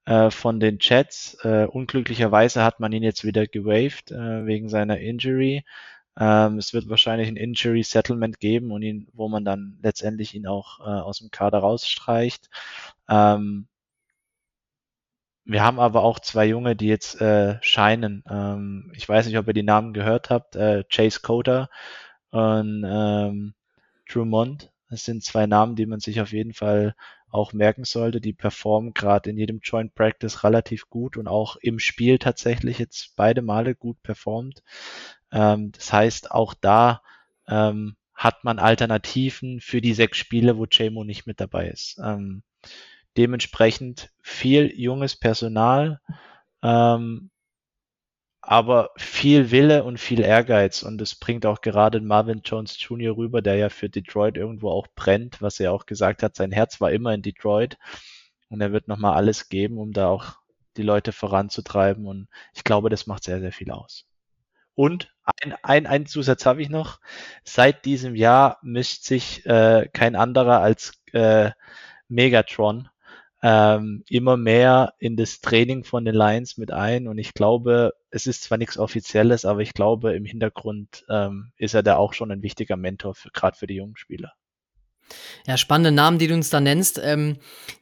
äh, von den Jets. Äh, unglücklicherweise hat man ihn jetzt wieder gewaved äh, wegen seiner Injury. Ähm, es wird wahrscheinlich ein Injury Settlement geben und ihn, wo man dann letztendlich ihn auch äh, aus dem Kader rausstreicht. Ähm, wir haben aber auch zwei Junge, die jetzt äh, scheinen. Ähm, ich weiß nicht, ob ihr die Namen gehört habt. Äh, Chase Coder und ähm, Drew Mond. Das sind zwei Namen, die man sich auf jeden Fall auch merken sollte. Die performen gerade in jedem Joint Practice relativ gut und auch im Spiel tatsächlich jetzt beide Male gut performt. Ähm, das heißt, auch da ähm, hat man Alternativen für die sechs Spiele, wo JMO nicht mit dabei ist. Ähm, dementsprechend viel junges Personal, ähm, aber viel Wille und viel Ehrgeiz. Und es bringt auch gerade Marvin Jones Jr. rüber, der ja für Detroit irgendwo auch brennt, was er auch gesagt hat. Sein Herz war immer in Detroit. Und er wird nochmal alles geben, um da auch die Leute voranzutreiben. Und ich glaube, das macht sehr, sehr viel aus. Und ein, ein, ein Zusatz habe ich noch. Seit diesem Jahr mischt sich äh, kein anderer als äh, Megatron ähm, immer mehr in das Training von den Lions mit ein. Und ich glaube, es ist zwar nichts Offizielles, aber ich glaube, im Hintergrund ähm, ist er da auch schon ein wichtiger Mentor, gerade für die jungen Spieler. Ja, spannende Namen, die du uns da nennst, ähm,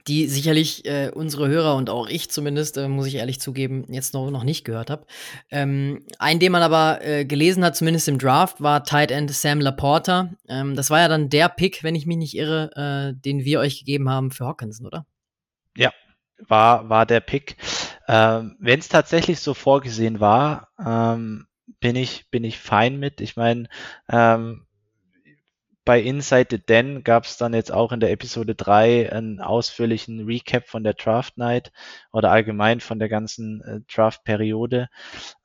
die sicherlich äh, unsere Hörer und auch ich zumindest, äh, muss ich ehrlich zugeben, jetzt noch, noch nicht gehört habe. Ähm, ein, den man aber äh, gelesen hat, zumindest im Draft, war Tight End Sam Laporta. Ähm, das war ja dann der Pick, wenn ich mich nicht irre, äh, den wir euch gegeben haben für Hawkinson, oder? Ja, war, war der Pick. Ähm, Wenn es tatsächlich so vorgesehen war, ähm, bin ich, bin ich fein mit. Ich meine, ähm, bei Inside the Den gab es dann jetzt auch in der Episode 3 einen ausführlichen Recap von der Draft Night oder allgemein von der ganzen äh, Draft-Periode.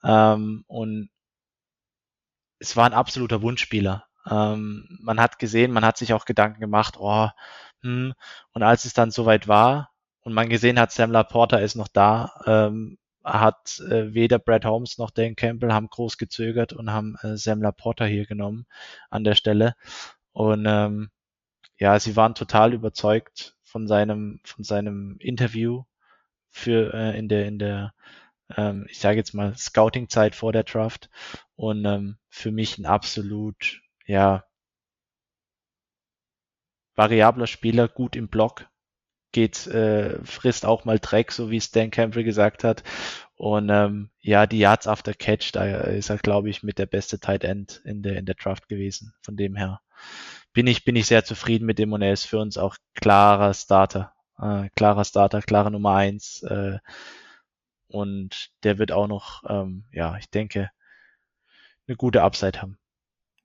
Ähm, und es war ein absoluter Wunschspieler. Ähm, man hat gesehen, man hat sich auch Gedanken gemacht, oh, hm, und als es dann soweit war, und man gesehen hat, Sam Laporta ist noch da, ähm, hat äh, weder Brad Holmes noch Dan Campbell haben groß gezögert und haben äh, Sam Laporta hier genommen an der Stelle. Und ähm, ja, sie waren total überzeugt von seinem, von seinem Interview für äh, in der, in der, ähm, ich sage jetzt mal, Scouting-Zeit vor der Draft. Und ähm, für mich ein absolut, ja, variabler Spieler, gut im Block, geht, äh, frisst auch mal Dreck, so wie Stan Campbell gesagt hat. Und ähm, ja, die Yards after Catch, da ist er, glaube ich, mit der beste Tight End in der, in der Draft gewesen. Von dem her bin ich, bin ich sehr zufrieden mit dem und er ist für uns auch klarer Starter. Äh, klarer Starter, klarer Nummer eins. Äh, und der wird auch noch, ähm, ja, ich denke, eine gute Upside haben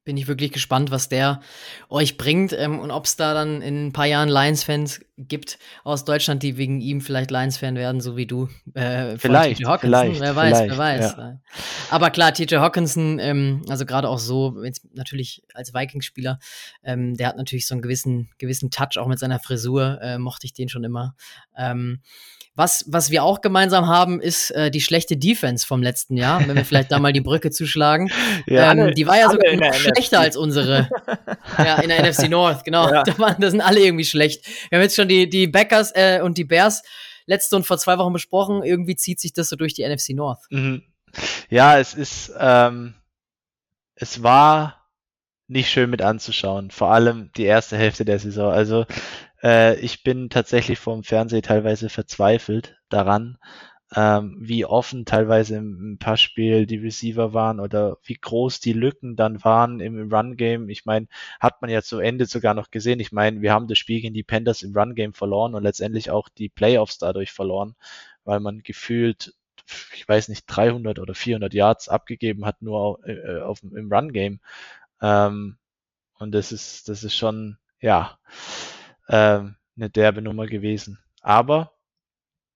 bin ich wirklich gespannt, was der euch bringt ähm, und ob es da dann in ein paar Jahren Lions-Fans gibt aus Deutschland, die wegen ihm vielleicht Lions-Fan werden, so wie du. Äh, vielleicht, Hawkinson. vielleicht. Wer weiß, wer weiß. Ja. Aber klar, TJ Hawkinson, ähm, also gerade auch so, jetzt natürlich als Vikings-Spieler, ähm, der hat natürlich so einen gewissen, gewissen Touch, auch mit seiner Frisur, äh, mochte ich den schon immer. Ähm, was, was wir auch gemeinsam haben, ist äh, die schlechte Defense vom letzten Jahr, wenn wir vielleicht da mal die Brücke zuschlagen. Ja, ähm, die war ja sogar noch schlechter NFC. als unsere. ja, in der NFC North, genau. Ja. Da, waren, da sind alle irgendwie schlecht. Wir haben jetzt schon die, die Backers äh, und die Bears letzte und vor zwei Wochen besprochen. Irgendwie zieht sich das so durch die NFC North. Mhm. Ja, es ist, ähm, es war nicht schön mit anzuschauen. Vor allem die erste Hälfte der Saison. Also äh, ich bin tatsächlich vom Fernseher teilweise verzweifelt daran, ähm, wie offen teilweise im, im Passspiel die Receiver waren oder wie groß die Lücken dann waren im Run-Game. Ich meine, hat man ja zu Ende sogar noch gesehen. Ich meine, wir haben das Spiel gegen die Panthers im Run-Game verloren und letztendlich auch die Playoffs dadurch verloren, weil man gefühlt ich weiß nicht, 300 oder 400 Yards abgegeben hat, nur äh, auf, im Run-Game. Ähm, und das ist, das ist schon, ja, ähm, eine derbe Nummer gewesen. Aber,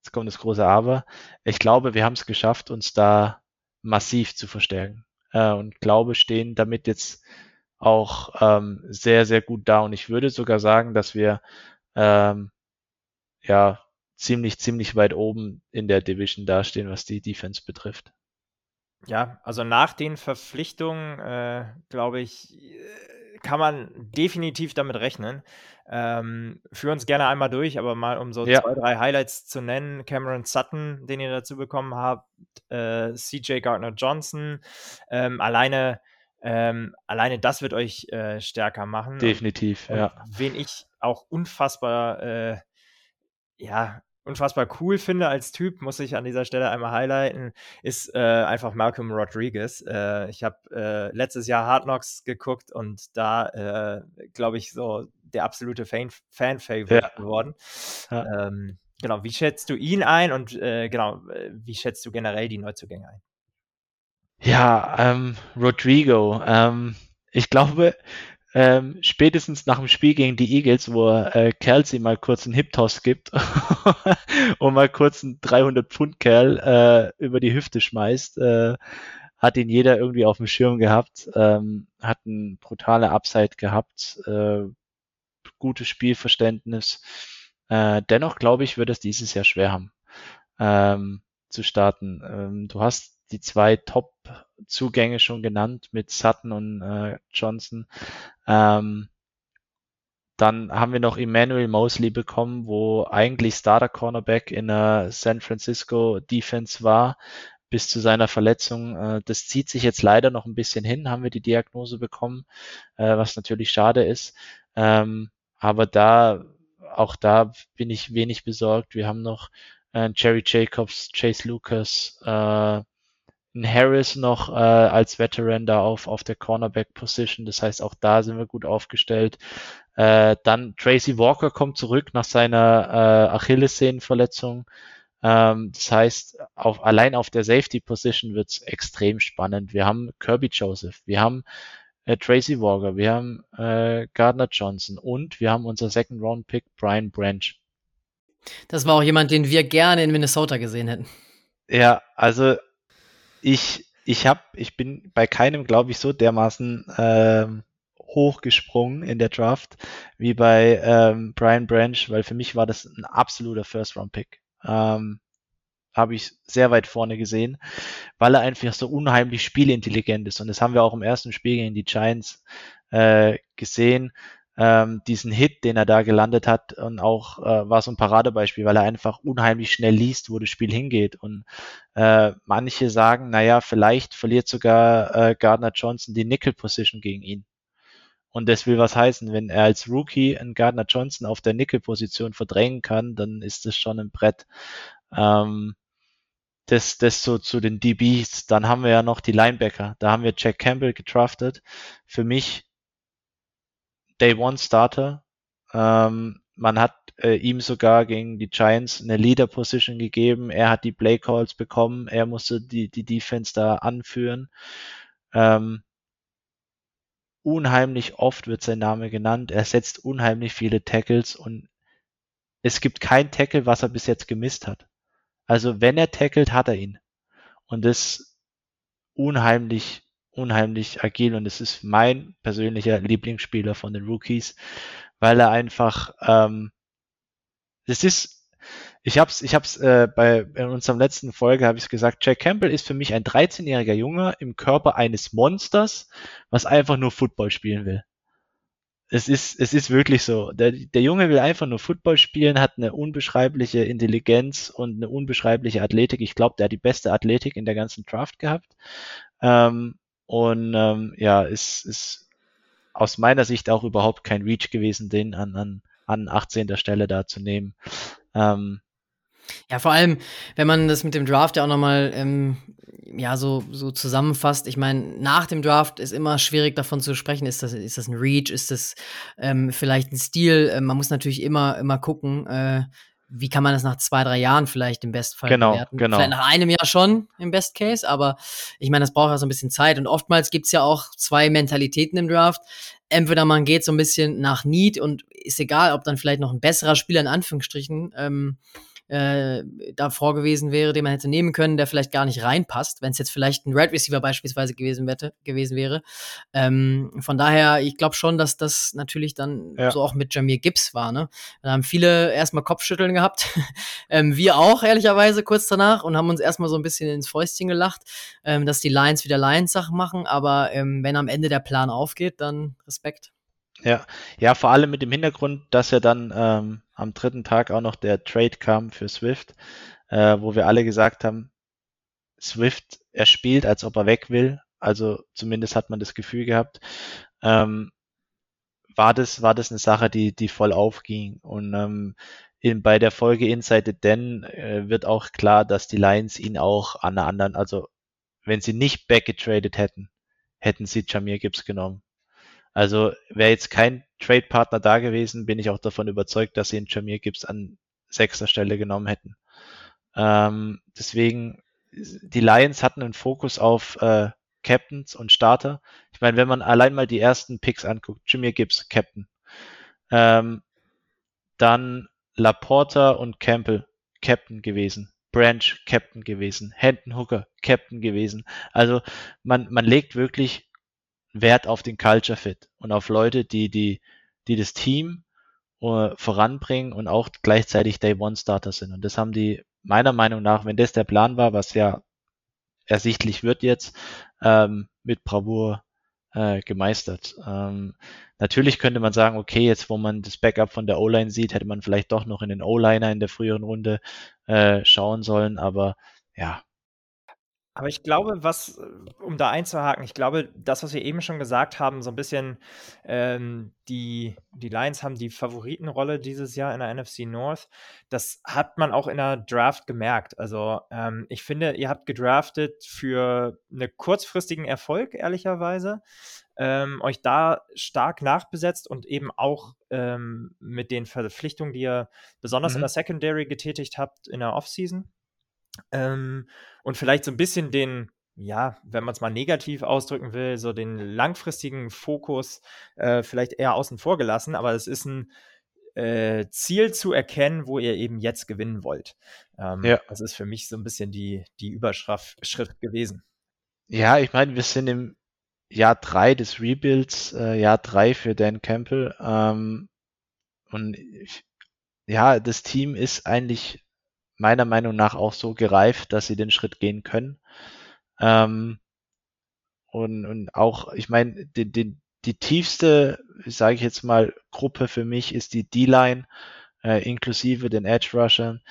jetzt kommt das große Aber, ich glaube, wir haben es geschafft, uns da massiv zu verstärken. Äh, und glaube, stehen damit jetzt auch ähm, sehr, sehr gut da. Und ich würde sogar sagen, dass wir ähm, ja ziemlich, ziemlich weit oben in der Division dastehen, was die Defense betrifft. Ja, also nach den Verpflichtungen, äh, glaube ich, äh, kann man definitiv damit rechnen. Ähm, führ uns gerne einmal durch, aber mal um so ja. zwei, drei Highlights zu nennen. Cameron Sutton, den ihr dazu bekommen habt, äh, CJ Gardner Johnson. Ähm, alleine, ähm, alleine das wird euch äh, stärker machen. Definitiv, und, ja. wen ich auch unfassbar, äh, ja, unfassbar cool finde als Typ, muss ich an dieser Stelle einmal highlighten, ist äh, einfach Malcolm Rodriguez. Äh, ich habe äh, letztes Jahr Hard Knocks geguckt und da, äh, glaube ich, so der absolute Fan-Favorite ja. geworden. Ja. Ähm, genau, wie schätzt du ihn ein und äh, genau, wie schätzt du generell die Neuzugänge ein? Ja, ähm, Rodrigo. Ähm, ich glaube, ähm, spätestens nach dem Spiel gegen die Eagles, wo äh, Kelsey mal kurz einen Hip-Toss gibt und mal kurz einen 300-Pfund-Kerl äh, über die Hüfte schmeißt, äh, hat ihn jeder irgendwie auf dem Schirm gehabt, ähm, hat ein brutale Upside gehabt, äh, gutes Spielverständnis. Äh, dennoch glaube ich, wird es dieses Jahr schwer haben ähm, zu starten. Ähm, du hast die zwei Top-Zugänge schon genannt mit Sutton und äh, Johnson. Ähm, dann haben wir noch Emmanuel Mosley bekommen, wo eigentlich Starter Cornerback in der San Francisco Defense war bis zu seiner Verletzung. Äh, das zieht sich jetzt leider noch ein bisschen hin, haben wir die Diagnose bekommen, äh, was natürlich schade ist. Ähm, aber da, auch da bin ich wenig besorgt. Wir haben noch äh, Jerry Jacobs, Chase Lucas, Harris noch äh, als Veteran da auf, auf der Cornerback-Position. Das heißt, auch da sind wir gut aufgestellt. Äh, dann Tracy Walker kommt zurück nach seiner äh, Achillessehnenverletzung. Ähm, das heißt, auf, allein auf der Safety-Position wird es extrem spannend. Wir haben Kirby Joseph, wir haben äh, Tracy Walker, wir haben äh, Gardner Johnson und wir haben unser Second-Round-Pick Brian Branch. Das war auch jemand, den wir gerne in Minnesota gesehen hätten. Ja, also ich, ich habe, ich bin bei keinem, glaube ich, so dermaßen ähm, hochgesprungen in der Draft wie bei ähm, Brian Branch, weil für mich war das ein absoluter First-Round-Pick. Ähm, habe ich sehr weit vorne gesehen, weil er einfach so unheimlich spielintelligent ist. Und das haben wir auch im ersten Spiel gegen die Giants äh, gesehen ähm, diesen Hit, den er da gelandet hat, und auch äh, war so ein Paradebeispiel, weil er einfach unheimlich schnell liest, wo das Spiel hingeht. Und äh, manche sagen, naja, vielleicht verliert sogar äh, Gardner Johnson die Nickel-Position gegen ihn. Und das will was heißen. Wenn er als Rookie einen Gardner Johnson auf der Nickel-Position verdrängen kann, dann ist das schon ein Brett. Ähm, das, das so zu den DBs. Dann haben wir ja noch die Linebacker. Da haben wir Jack Campbell gedraftet. Für mich Day One Starter. Ähm, man hat äh, ihm sogar gegen die Giants eine Leader Position gegeben. Er hat die Play Calls bekommen. Er musste die, die Defense da anführen. Ähm, unheimlich oft wird sein Name genannt. Er setzt unheimlich viele Tackles und es gibt kein Tackle, was er bis jetzt gemisst hat. Also wenn er tackelt, hat er ihn. Und das unheimlich unheimlich agil und es ist mein persönlicher Lieblingsspieler von den Rookies, weil er einfach, ähm, das ist, ich hab's, ich hab's äh, bei in unserem letzten Folge habe ich gesagt, Jack Campbell ist für mich ein 13-jähriger Junge im Körper eines Monsters, was einfach nur Football spielen will. Es ist, es ist wirklich so. Der, der Junge will einfach nur Football spielen, hat eine unbeschreibliche Intelligenz und eine unbeschreibliche Athletik. Ich glaube, der hat die beste Athletik in der ganzen Draft gehabt. Ähm, und ähm, ja, ist, ist aus meiner Sicht auch überhaupt kein Reach gewesen, den an, an, an 18. Stelle da zu nehmen. Ähm, ja, vor allem, wenn man das mit dem Draft ja auch nochmal ähm, ja, so, so zusammenfasst. Ich meine, nach dem Draft ist immer schwierig davon zu sprechen. Ist das, ist das ein Reach? Ist das ähm, vielleicht ein Stil? Ähm, man muss natürlich immer, immer gucken, äh, wie kann man das nach zwei, drei Jahren vielleicht im Bestfall genau, bewerten? Genau. Vielleicht nach einem Jahr schon im Best Case, aber ich meine, das braucht ja so ein bisschen Zeit. Und oftmals gibt's ja auch zwei Mentalitäten im Draft. Entweder man geht so ein bisschen nach Need und ist egal, ob dann vielleicht noch ein besserer Spieler in Anführungsstrichen ähm, äh, davor gewesen wäre, den man hätte nehmen können, der vielleicht gar nicht reinpasst, wenn es jetzt vielleicht ein Red Receiver beispielsweise gewesen, wette, gewesen wäre. Ähm, von daher, ich glaube schon, dass das natürlich dann ja. so auch mit Jamir Gibbs war. Ne? Da haben viele erstmal Kopfschütteln gehabt. ähm, wir auch, ehrlicherweise, kurz danach und haben uns erstmal so ein bisschen ins Fäustchen gelacht, ähm, dass die Lions wieder Lions-Sachen machen. Aber ähm, wenn am Ende der Plan aufgeht, dann Respekt. Ja, ja, vor allem mit dem Hintergrund, dass ja dann ähm, am dritten Tag auch noch der Trade kam für Swift, äh, wo wir alle gesagt haben, Swift, er spielt, als ob er weg will. Also zumindest hat man das Gefühl gehabt. Ähm, war das, war das eine Sache, die, die voll aufging. Und ähm, in, bei der Folge Inside the Den äh, wird auch klar, dass die Lions ihn auch an einer anderen, also wenn sie nicht backgetradet hätten, hätten sie Jamir Gibbs genommen. Also wäre jetzt kein Trade-Partner da gewesen, bin ich auch davon überzeugt, dass sie einen Jamir Gibbs an sechster Stelle genommen hätten. Ähm, deswegen, die Lions hatten einen Fokus auf äh, Captains und Starter. Ich meine, wenn man allein mal die ersten Picks anguckt, Jamir Gibbs, Captain. Ähm, dann Laporta und Campbell, Captain gewesen. Branch, Captain gewesen. Hendon Hooker, Captain gewesen. Also man, man legt wirklich Wert auf den Culture Fit und auf Leute, die, die, die das Team uh, voranbringen und auch gleichzeitig Day One Starter sind. Und das haben die meiner Meinung nach, wenn das der Plan war, was ja ersichtlich wird jetzt, ähm, mit Bravour äh, gemeistert. Ähm, natürlich könnte man sagen, okay, jetzt wo man das Backup von der O-Line sieht, hätte man vielleicht doch noch in den O-Liner in der früheren Runde äh, schauen sollen, aber ja, aber ich glaube, was, um da einzuhaken, ich glaube, das, was wir eben schon gesagt haben, so ein bisschen, ähm, die, die Lions haben die Favoritenrolle dieses Jahr in der NFC North. Das hat man auch in der Draft gemerkt. Also ähm, ich finde, ihr habt gedraftet für einen kurzfristigen Erfolg, ehrlicherweise. Ähm, euch da stark nachbesetzt und eben auch ähm, mit den Verpflichtungen, die ihr besonders mhm. in der Secondary getätigt habt in der Offseason. Ähm, und vielleicht so ein bisschen den, ja, wenn man es mal negativ ausdrücken will, so den langfristigen Fokus äh, vielleicht eher außen vor gelassen, aber es ist ein äh, Ziel zu erkennen, wo ihr eben jetzt gewinnen wollt. Ähm, ja. Das ist für mich so ein bisschen die, die Überschrift gewesen. Ja, ich meine, wir sind im Jahr drei des Rebuilds, äh, Jahr drei für Dan Campbell. Ähm, und ich, ja, das Team ist eigentlich meiner Meinung nach auch so gereift, dass sie den Schritt gehen können. Ähm, und, und auch, ich meine, die, die, die tiefste, sage ich jetzt mal, Gruppe für mich ist die D-Line, äh, inklusive den Edge Rushern.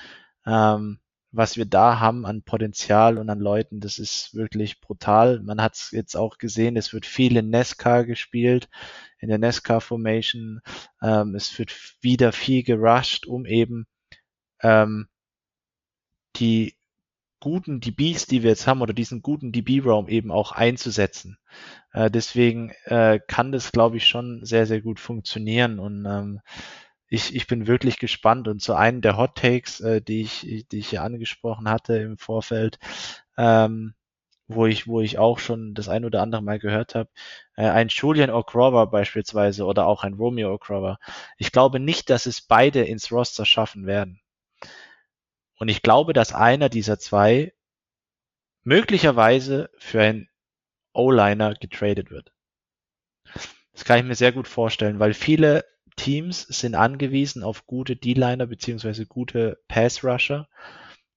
Ähm, was wir da haben an Potenzial und an Leuten, das ist wirklich brutal. Man hat es jetzt auch gesehen, es wird viel in NESCA gespielt, in der NESCA Formation. Ähm, es wird wieder viel gerusht, um eben ähm, die guten DBs, die wir jetzt haben, oder diesen guten DB-Raum eben auch einzusetzen. Äh, deswegen äh, kann das, glaube ich, schon sehr, sehr gut funktionieren. Und ähm, ich, ich bin wirklich gespannt. Und zu einem der Hot Takes, äh, die, ich, die ich hier angesprochen hatte im Vorfeld, ähm, wo ich, wo ich auch schon das ein oder andere Mal gehört habe, äh, ein Julian O'Crover beispielsweise oder auch ein Romeo O'Crover. Ich glaube nicht, dass es beide ins Roster schaffen werden. Und ich glaube, dass einer dieser zwei möglicherweise für einen O-Liner getradet wird. Das kann ich mir sehr gut vorstellen, weil viele Teams sind angewiesen auf gute D-Liner beziehungsweise gute Pass-Rusher,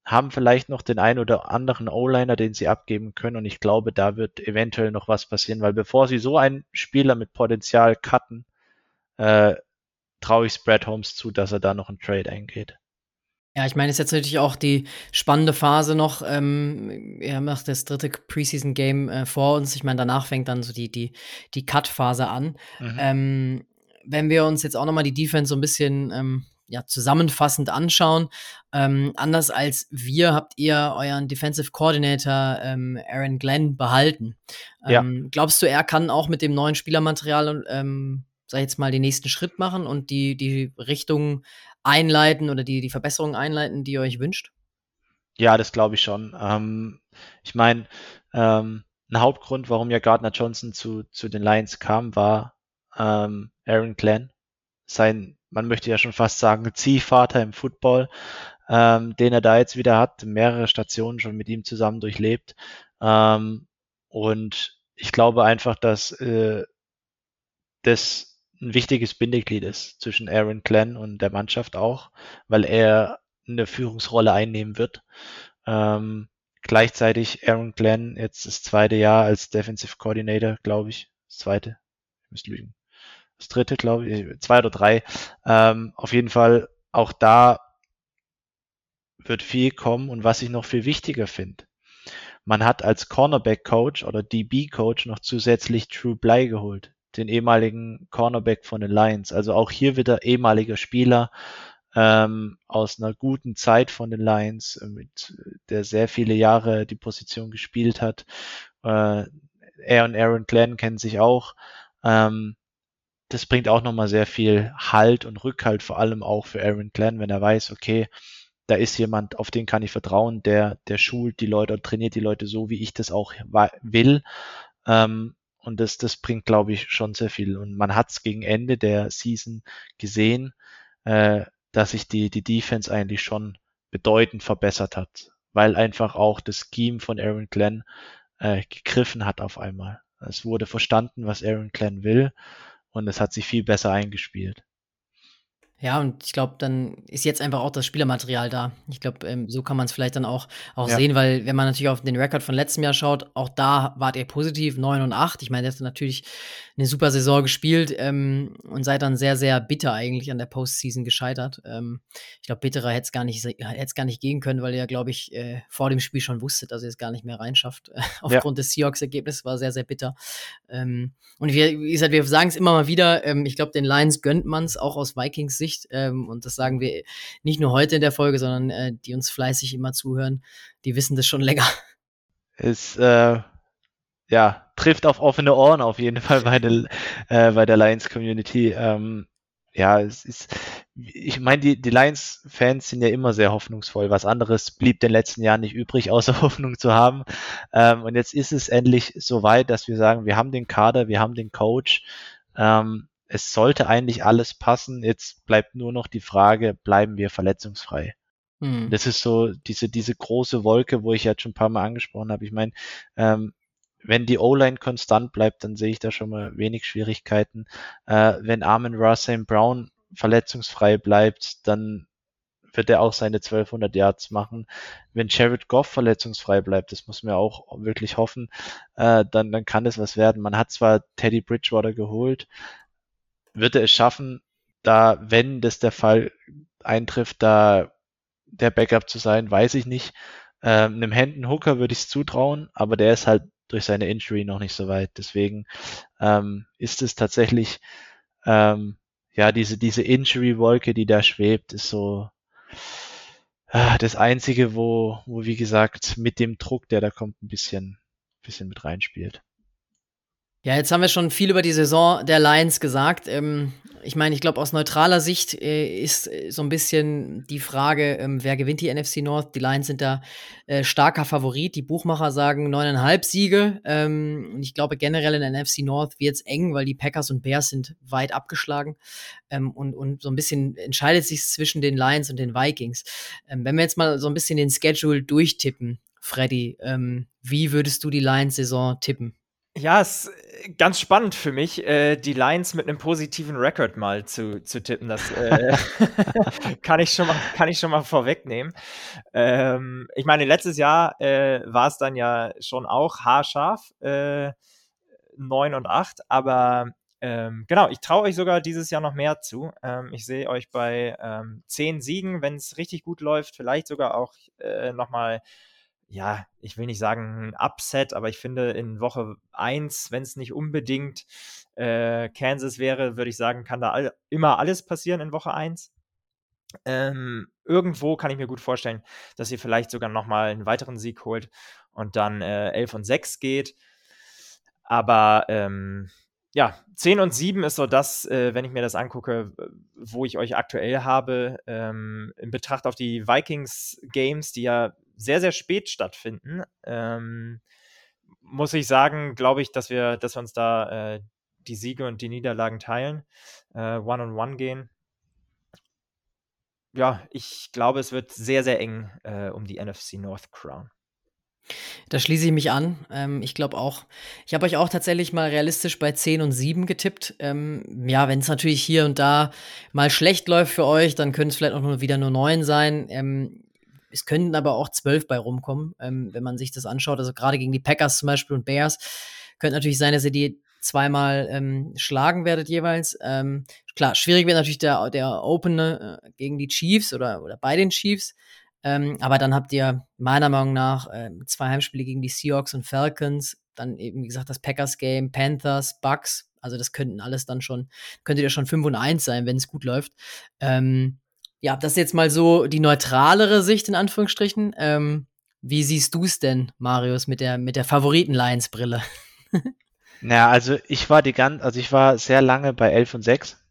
haben vielleicht noch den einen oder anderen O-Liner, den sie abgeben können. Und ich glaube, da wird eventuell noch was passieren, weil bevor sie so einen Spieler mit Potenzial cutten, äh, traue ich Brad Holmes zu, dass er da noch einen Trade eingeht. Ja, ich meine, es ist jetzt natürlich auch die spannende Phase noch. Ähm, er macht das dritte Preseason-Game äh, vor uns. Ich meine, danach fängt dann so die, die, die Cut-Phase an. Mhm. Ähm, wenn wir uns jetzt auch nochmal die Defense so ein bisschen ähm, ja, zusammenfassend anschauen, ähm, anders als wir habt ihr euren Defensive Coordinator ähm, Aaron Glenn behalten. Ja. Ähm, glaubst du, er kann auch mit dem neuen Spielermaterial, ähm, sag ich jetzt mal, den nächsten Schritt machen und die, die Richtung einleiten oder die, die Verbesserungen einleiten, die ihr euch wünscht? Ja, das glaube ich schon. Ähm, ich meine, ähm, ein Hauptgrund, warum ja Gardner Johnson zu, zu den Lions kam, war ähm, Aaron Glenn. Sein, man möchte ja schon fast sagen, Ziehvater im Football, ähm, den er da jetzt wieder hat, mehrere Stationen schon mit ihm zusammen durchlebt. Ähm, und ich glaube einfach, dass äh, das ein wichtiges Bindeglied ist zwischen Aaron Glenn und der Mannschaft auch, weil er eine Führungsrolle einnehmen wird. Ähm, gleichzeitig Aaron Glenn jetzt das zweite Jahr als Defensive Coordinator, glaube ich. Das zweite, ich muss lügen. Das dritte, glaube ich, zwei oder drei. Ähm, auf jeden Fall auch da wird viel kommen und was ich noch viel wichtiger finde. Man hat als Cornerback Coach oder DB Coach noch zusätzlich True Bly geholt den ehemaligen Cornerback von den Lions. Also auch hier wieder ehemaliger Spieler, ähm, aus einer guten Zeit von den Lions, äh, mit der sehr viele Jahre die Position gespielt hat. Äh, er und Aaron Glenn kennen sich auch. Ähm, das bringt auch nochmal sehr viel Halt und Rückhalt, vor allem auch für Aaron Glenn, wenn er weiß, okay, da ist jemand, auf den kann ich vertrauen, der, der schult die Leute und trainiert die Leute so, wie ich das auch will. Ähm, und das, das bringt, glaube ich, schon sehr viel. Und man hat es gegen Ende der Season gesehen, äh, dass sich die, die Defense eigentlich schon bedeutend verbessert hat, weil einfach auch das Scheme von Aaron Glenn äh, gegriffen hat auf einmal. Es wurde verstanden, was Aaron Glenn will und es hat sich viel besser eingespielt. Ja, und ich glaube, dann ist jetzt einfach auch das Spielermaterial da. Ich glaube, ähm, so kann man es vielleicht dann auch, auch ja. sehen, weil wenn man natürlich auf den Rekord von letztem Jahr schaut, auch da wart ihr positiv, 9 und 8. Ich meine, der hat natürlich eine super Saison gespielt ähm, und seid dann sehr, sehr bitter eigentlich an der Postseason gescheitert. Ähm, ich glaube, bitterer hätte es gar, nicht, gar nicht gehen können, weil ihr, glaube ich, äh, vor dem Spiel schon wusstet, dass ihr es gar nicht mehr reinschafft. Aufgrund ja. des Seahawks-Ergebnisses war sehr, sehr bitter. Ähm, und wir, wie gesagt, wir sagen es immer mal wieder, ähm, ich glaube, den Lions gönnt man es auch aus Vikings Sicht. Ähm, und das sagen wir nicht nur heute in der Folge, sondern äh, die uns fleißig immer zuhören, die wissen das schon länger. Es äh, ja, trifft auf offene Ohren auf jeden Fall bei der, äh, bei der Lions Community. Ähm, ja, es ist, ich meine, die, die Lions-Fans sind ja immer sehr hoffnungsvoll. Was anderes blieb den letzten Jahren nicht übrig, außer Hoffnung zu haben. Ähm, und jetzt ist es endlich so weit, dass wir sagen, wir haben den Kader, wir haben den Coach. Ähm, es sollte eigentlich alles passen. Jetzt bleibt nur noch die Frage, bleiben wir verletzungsfrei? Mhm. Das ist so diese, diese große Wolke, wo ich jetzt schon ein paar Mal angesprochen habe. Ich meine, ähm, wenn die O-Line konstant bleibt, dann sehe ich da schon mal wenig Schwierigkeiten. Äh, wenn Armin Russell Brown verletzungsfrei bleibt, dann wird er auch seine 1200 Yards machen. Wenn Jared Goff verletzungsfrei bleibt, das muss man auch wirklich hoffen, äh, dann, dann kann das was werden. Man hat zwar Teddy Bridgewater geholt, wird er es schaffen, da, wenn das der Fall eintrifft, da der Backup zu sein, weiß ich nicht. Ähm, einem Hendon Hooker würde ich es zutrauen, aber der ist halt durch seine Injury noch nicht so weit. Deswegen ähm, ist es tatsächlich, ähm, ja, diese, diese Injury-Wolke, die da schwebt, ist so äh, das Einzige, wo, wo, wie gesagt, mit dem Druck, der da kommt, ein bisschen, bisschen mit reinspielt. Ja, jetzt haben wir schon viel über die Saison der Lions gesagt. Ähm, ich meine, ich glaube, aus neutraler Sicht äh, ist äh, so ein bisschen die Frage, ähm, wer gewinnt die NFC North? Die Lions sind da äh, starker Favorit. Die Buchmacher sagen neuneinhalb Siege. Ähm, und ich glaube, generell in der NFC North wird es eng, weil die Packers und Bears sind weit abgeschlagen. Ähm, und, und so ein bisschen entscheidet sich zwischen den Lions und den Vikings. Ähm, wenn wir jetzt mal so ein bisschen den Schedule durchtippen, Freddy, ähm, wie würdest du die Lions-Saison tippen? Ja, es ist äh, ganz spannend für mich, äh, die Lines mit einem positiven Rekord mal zu, zu tippen. Das äh, kann, ich schon mal, kann ich schon mal vorwegnehmen. Ähm, ich meine, letztes Jahr äh, war es dann ja schon auch haarscharf, äh, 9 und 8, aber ähm, genau, ich traue euch sogar dieses Jahr noch mehr zu. Ähm, ich sehe euch bei ähm, 10 Siegen, wenn es richtig gut läuft, vielleicht sogar auch äh, nochmal ja, ich will nicht sagen ein Upset, aber ich finde in Woche 1, wenn es nicht unbedingt äh, Kansas wäre, würde ich sagen, kann da all, immer alles passieren in Woche 1. Ähm, irgendwo kann ich mir gut vorstellen, dass ihr vielleicht sogar nochmal einen weiteren Sieg holt und dann äh, 11 und 6 geht. Aber ähm, ja, 10 und 7 ist so das, äh, wenn ich mir das angucke, wo ich euch aktuell habe, ähm, in Betracht auf die Vikings-Games, die ja sehr, sehr spät stattfinden, ähm, muss ich sagen, glaube ich, dass wir, dass wir uns da äh, die Siege und die Niederlagen teilen, äh, One-on-One -on -one gehen. Ja, ich glaube, es wird sehr, sehr eng äh, um die NFC North Crown. Da schließe ich mich an. Ähm, ich glaube auch, ich habe euch auch tatsächlich mal realistisch bei 10 und 7 getippt. Ähm, ja, wenn es natürlich hier und da mal schlecht läuft für euch, dann können es vielleicht auch nur wieder nur 9 sein. Ähm, es könnten aber auch zwölf bei rumkommen, ähm, wenn man sich das anschaut. Also gerade gegen die Packers zum Beispiel und Bears könnte natürlich sein, dass ihr die zweimal ähm, schlagen werdet jeweils. Ähm, klar, schwierig wird natürlich der, der Opener äh, gegen die Chiefs oder, oder bei den Chiefs. Ähm, aber dann habt ihr meiner Meinung nach äh, zwei Heimspiele gegen die Seahawks und Falcons. Dann eben, wie gesagt, das Packers-Game, Panthers, Bucks. Also das könnten alles dann schon, könntet ihr schon 5 und 1 sein, wenn es gut läuft. Ähm, ja, das ist jetzt mal so die neutralere Sicht in Anführungsstrichen. Ähm, wie siehst du es denn, Marius, mit der, mit der Favoriten-Lions-Brille? naja, also ich war die ganz, also ich war sehr lange bei 11 und 6.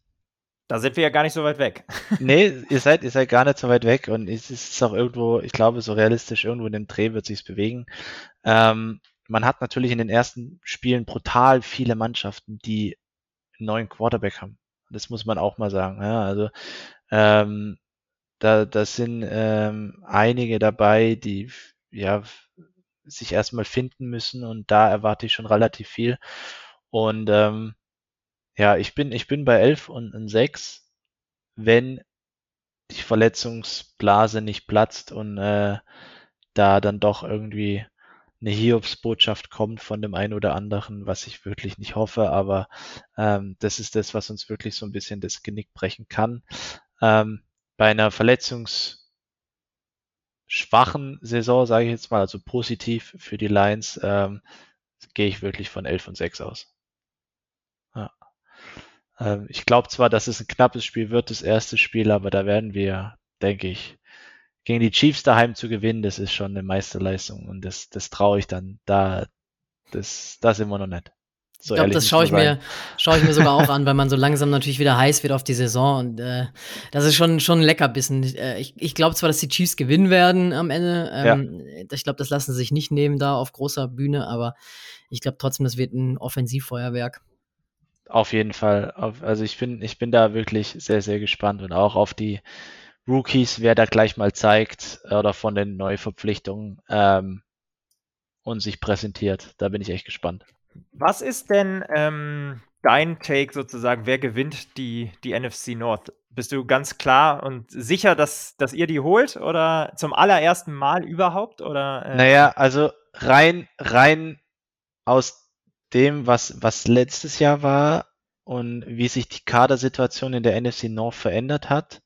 Da sind wir ja gar nicht so weit weg. nee, ihr seid, ihr seid gar nicht so weit weg und es ist auch irgendwo, ich glaube, so realistisch, irgendwo in dem Dreh wird sich's bewegen. Ähm, man hat natürlich in den ersten Spielen brutal viele Mannschaften, die einen neuen Quarterback haben. Das muss man auch mal sagen. Ja, also ähm, da, da sind ähm, einige dabei, die ja sich erstmal finden müssen und da erwarte ich schon relativ viel. Und ähm, ja, ich bin, ich bin bei 11 und, und 6, wenn die Verletzungsblase nicht platzt und äh, da dann doch irgendwie eine Hiobsbotschaft kommt von dem einen oder anderen, was ich wirklich nicht hoffe, aber ähm, das ist das, was uns wirklich so ein bisschen das Genick brechen kann. Ähm, bei einer verletzungsschwachen Saison, sage ich jetzt mal, also positiv für die Lions, ähm, gehe ich wirklich von 11 und 6 aus. Ja. Ähm, ich glaube zwar, dass es ein knappes Spiel wird, das erste Spiel, aber da werden wir, denke ich, gegen die Chiefs daheim zu gewinnen, das ist schon eine Meisterleistung und das, das traue ich dann da, das, das immer noch nicht. So ich glaube, das schaue ich, mir, schaue ich mir sogar auch an, weil man so langsam natürlich wieder heiß wird auf die Saison. Und äh, das ist schon, schon ein Leckerbissen. Äh, ich, ich glaube zwar, dass die Chiefs gewinnen werden am Ende. Ähm, ja. Ich glaube, das lassen sie sich nicht nehmen da auf großer Bühne, aber ich glaube trotzdem, das wird ein Offensivfeuerwerk. Auf jeden Fall. Also ich bin, ich bin da wirklich sehr, sehr gespannt und auch auf die Rookies, wer da gleich mal zeigt oder von den Neuverpflichtungen ähm, und sich präsentiert. Da bin ich echt gespannt. Was ist denn ähm, dein Take sozusagen? Wer gewinnt die, die NFC North? Bist du ganz klar und sicher, dass, dass ihr die holt oder zum allerersten Mal überhaupt? Oder, äh? Naja, also rein, rein aus dem, was, was letztes Jahr war und wie sich die Kadersituation in der NFC North verändert hat,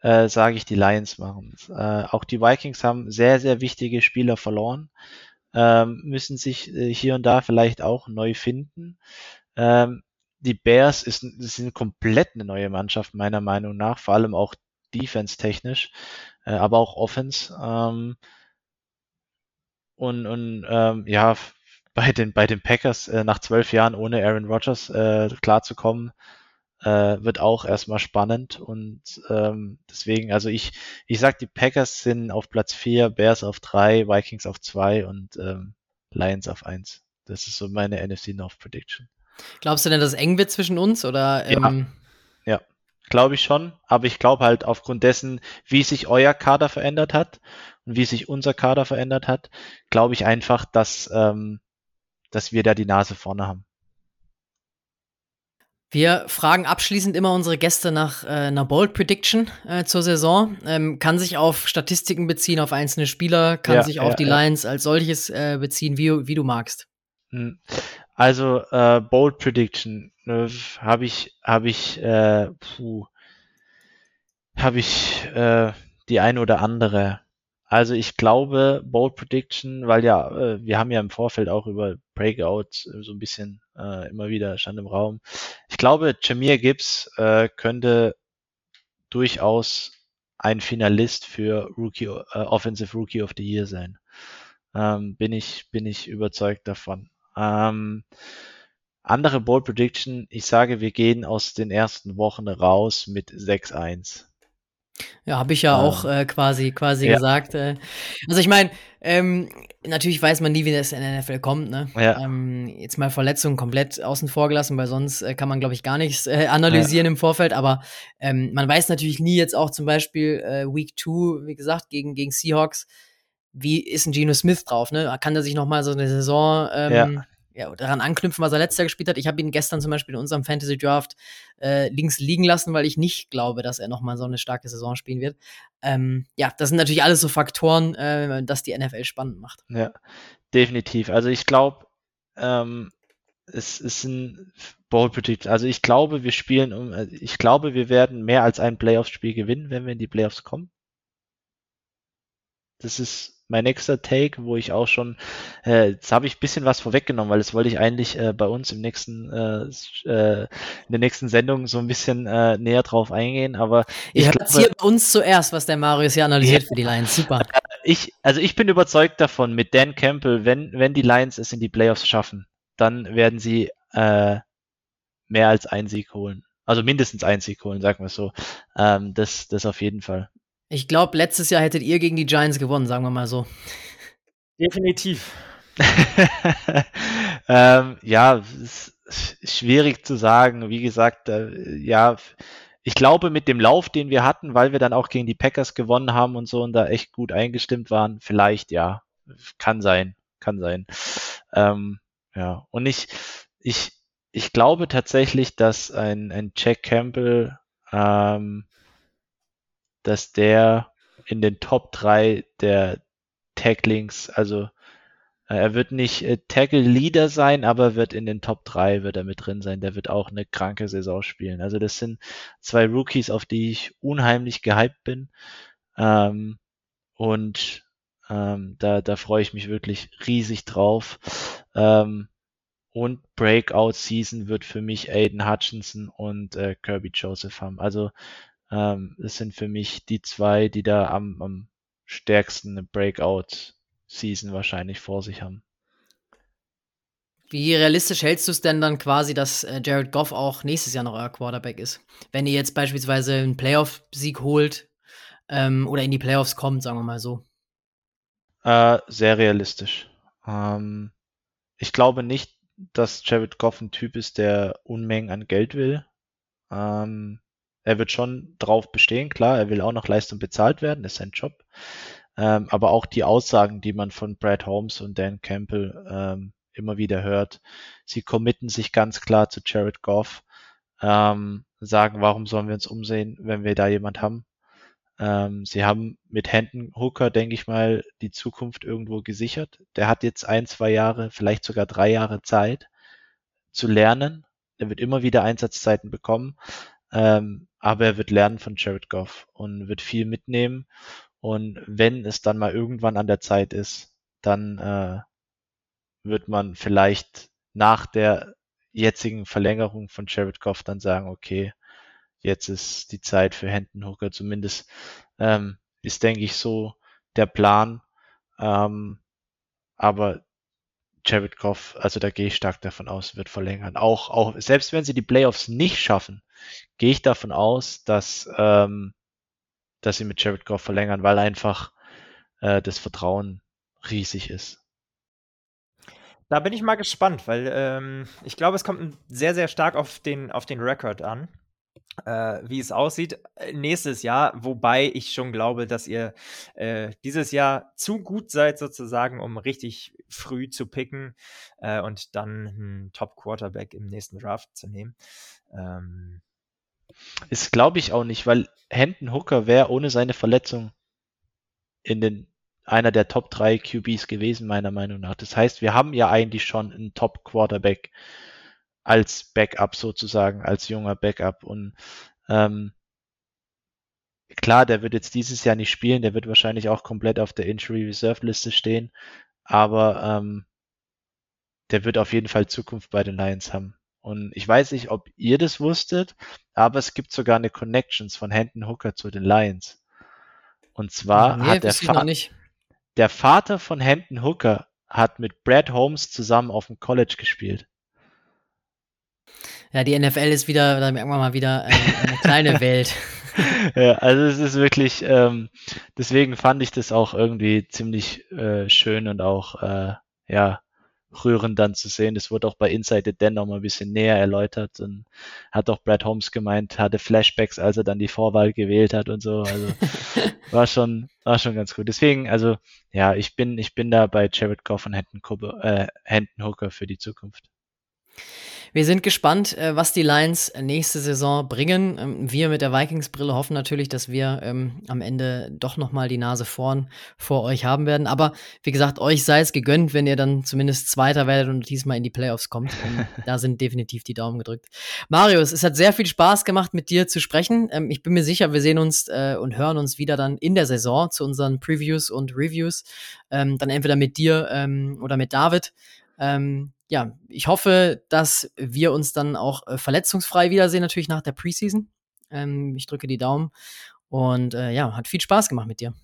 äh, sage ich, die Lions machen äh, Auch die Vikings haben sehr, sehr wichtige Spieler verloren ähm, müssen sich äh, hier und da vielleicht auch neu finden. Ähm, die Bears ist, sind komplett eine neue Mannschaft, meiner Meinung nach, vor allem auch defense-technisch, äh, aber auch offense. Ähm, und und ähm, ja, bei den, bei den Packers äh, nach zwölf Jahren ohne Aaron Rodgers äh, klarzukommen, äh, wird auch erstmal spannend und ähm, deswegen, also ich, ich sag, die Packers sind auf Platz 4, Bears auf 3, Vikings auf 2 und ähm, Lions auf 1. Das ist so meine NFC North Prediction. Glaubst du denn, dass es eng wird zwischen uns oder? Ähm ja, ja glaube ich schon, aber ich glaube halt aufgrund dessen, wie sich euer Kader verändert hat und wie sich unser Kader verändert hat, glaube ich einfach, dass, ähm, dass wir da die Nase vorne haben. Wir fragen abschließend immer unsere Gäste nach äh, einer Bold Prediction äh, zur Saison. Ähm, kann sich auf Statistiken beziehen, auf einzelne Spieler, kann ja, sich auf ja, die ja. Lions als solches äh, beziehen, wie, wie du magst. Hm. Also äh, Bold Prediction äh, habe ich habe ich äh, puh, habe ich die eine oder andere also ich glaube, Bold Prediction, weil ja, wir haben ja im Vorfeld auch über Breakout so ein bisschen äh, immer wieder stand im Raum. Ich glaube, Jameer Gibbs äh, könnte durchaus ein Finalist für Rookie, äh, Offensive Rookie of the Year sein. Ähm, bin ich, bin ich überzeugt davon. Ähm, andere Bold Prediction, ich sage, wir gehen aus den ersten Wochen raus mit 6-1. Ja, habe ich ja ähm, auch äh, quasi, quasi ja. gesagt. Äh, also ich meine, ähm, natürlich weiß man nie, wie das in der NFL kommt. Ne? Ja. Ähm, jetzt mal Verletzungen komplett außen vor gelassen, weil sonst äh, kann man, glaube ich, gar nichts äh, analysieren ja. im Vorfeld. Aber ähm, man weiß natürlich nie jetzt auch zum Beispiel äh, Week 2, wie gesagt, gegen, gegen Seahawks, wie ist ein Geno Smith drauf? Ne? Kann er sich noch mal so eine Saison ähm, ja, daran anknüpfen, was er letztes Jahr gespielt hat. Ich habe ihn gestern zum Beispiel in unserem Fantasy Draft äh, links liegen lassen, weil ich nicht glaube, dass er nochmal so eine starke Saison spielen wird. Ähm, ja, das sind natürlich alles so Faktoren, äh, dass die NFL spannend macht. Ja, definitiv. Also ich glaube, ähm, es ist ein Bold Predict. Also ich glaube, wir spielen um, äh, ich glaube, wir werden mehr als ein Playoffs-Spiel gewinnen, wenn wir in die Playoffs kommen. Das ist mein nächster Take, wo ich auch schon, äh, jetzt habe ich ein bisschen was vorweggenommen, weil das wollte ich eigentlich äh, bei uns im nächsten, äh, äh, in der nächsten Sendung so ein bisschen äh, näher drauf eingehen, aber ich glaube, hier bei uns zuerst, was der Marius hier analysiert ja, für die Lions. Super. Ich, also ich bin überzeugt davon, mit Dan Campbell, wenn, wenn die Lions es in die Playoffs schaffen, dann werden sie äh, mehr als einen Sieg holen. Also mindestens einen Sieg holen, sagen wir es so. Ähm, das, das auf jeden Fall. Ich glaube, letztes Jahr hättet ihr gegen die Giants gewonnen, sagen wir mal so. Definitiv. ähm, ja, schwierig zu sagen. Wie gesagt, äh, ja, ich glaube, mit dem Lauf, den wir hatten, weil wir dann auch gegen die Packers gewonnen haben und so und da echt gut eingestimmt waren, vielleicht ja. Kann sein, kann sein. Ähm, ja, und ich, ich, ich glaube tatsächlich, dass ein, ein Jack Campbell ähm, dass der in den Top 3 der Tacklings, also äh, er wird nicht äh, Tackle Leader sein, aber wird in den Top 3 wird er mit drin sein. Der wird auch eine kranke Saison spielen. Also das sind zwei Rookies, auf die ich unheimlich gehypt bin. Ähm, und ähm, da, da freue ich mich wirklich riesig drauf. Ähm, und Breakout Season wird für mich Aiden Hutchinson und äh, Kirby Joseph haben. Also ähm, das sind für mich die zwei, die da am, am stärksten eine Breakout-Season wahrscheinlich vor sich haben. Wie realistisch hältst du es denn dann quasi, dass äh, Jared Goff auch nächstes Jahr noch euer Quarterback ist? Wenn ihr jetzt beispielsweise einen Playoff-Sieg holt ähm, oder in die Playoffs kommt, sagen wir mal so. Äh, sehr realistisch. Ähm, ich glaube nicht, dass Jared Goff ein Typ ist, der Unmengen an Geld will. Ähm, er wird schon drauf bestehen, klar, er will auch noch Leistung bezahlt werden, ist sein Job. Ähm, aber auch die Aussagen, die man von Brad Holmes und Dan Campbell ähm, immer wieder hört, sie committen sich ganz klar zu Jared Goff, ähm, sagen, warum sollen wir uns umsehen, wenn wir da jemand haben. Ähm, sie haben mit Hendon Hooker, denke ich mal, die Zukunft irgendwo gesichert. Der hat jetzt ein, zwei Jahre, vielleicht sogar drei Jahre Zeit zu lernen. Der wird immer wieder Einsatzzeiten bekommen. Ähm, aber er wird lernen von Jared Goff und wird viel mitnehmen. Und wenn es dann mal irgendwann an der Zeit ist, dann äh, wird man vielleicht nach der jetzigen Verlängerung von Jared Goff dann sagen, okay, jetzt ist die Zeit für Hendon Hooker. Zumindest ähm, ist, denke ich, so der Plan. Ähm, aber Jared Goff, also da gehe ich stark davon aus, wird verlängern. Auch, auch selbst wenn sie die Playoffs nicht schaffen, gehe ich davon aus, dass, ähm, dass sie mit Jared Goff verlängern, weil einfach äh, das Vertrauen riesig ist. Da bin ich mal gespannt, weil ähm, ich glaube, es kommt sehr, sehr stark auf den, auf den Rekord an äh, wie es aussieht äh, nächstes Jahr, wobei ich schon glaube, dass ihr äh, dieses Jahr zu gut seid sozusagen, um richtig früh zu picken äh, und dann einen Top-Quarterback im nächsten Draft zu nehmen. Ähm. Ist glaube ich auch nicht, weil Hendon Hooker wäre ohne seine Verletzung in den einer der Top 3 QBs gewesen, meiner Meinung nach. Das heißt, wir haben ja eigentlich schon einen Top-Quarterback als Backup sozusagen, als junger Backup. Und ähm, klar, der wird jetzt dieses Jahr nicht spielen, der wird wahrscheinlich auch komplett auf der Injury Reserve Liste stehen, aber ähm, der wird auf jeden Fall Zukunft bei den Lions haben. Und ich weiß nicht, ob ihr das wusstet, aber es gibt sogar eine Connections von Hendon Hooker zu den Lions. Und zwar nee, hat der, Fa der Vater von Hendon Hooker hat mit Brad Holmes zusammen auf dem College gespielt. Ja, die NFL ist wieder, da merken wir mal wieder, eine, eine kleine Welt. ja, also es ist wirklich, ähm, deswegen fand ich das auch irgendwie ziemlich äh, schön und auch, äh, ja, rührend dann zu sehen. Das wurde auch bei Inside the Den noch mal ein bisschen näher erläutert und hat auch Brad Holmes gemeint, hatte Flashbacks, als er dann die Vorwahl gewählt hat und so. Also war schon, war schon ganz gut. Deswegen, also ja, ich bin, ich bin da bei Jared Goff und Hendon, äh, Hendon Hooker für die Zukunft. Wir sind gespannt, äh, was die Lions nächste Saison bringen. Ähm, wir mit der Vikings-Brille hoffen natürlich, dass wir ähm, am Ende doch noch mal die Nase vorn vor euch haben werden. Aber wie gesagt, euch sei es gegönnt, wenn ihr dann zumindest Zweiter werdet und diesmal in die Playoffs kommt. da sind definitiv die Daumen gedrückt. Marius, es hat sehr viel Spaß gemacht, mit dir zu sprechen. Ähm, ich bin mir sicher, wir sehen uns äh, und hören uns wieder dann in der Saison zu unseren Previews und Reviews. Ähm, dann entweder mit dir ähm, oder mit David. Ähm, ja, ich hoffe, dass wir uns dann auch äh, verletzungsfrei wiedersehen, natürlich nach der Preseason. Ähm, ich drücke die Daumen und äh, ja, hat viel Spaß gemacht mit dir.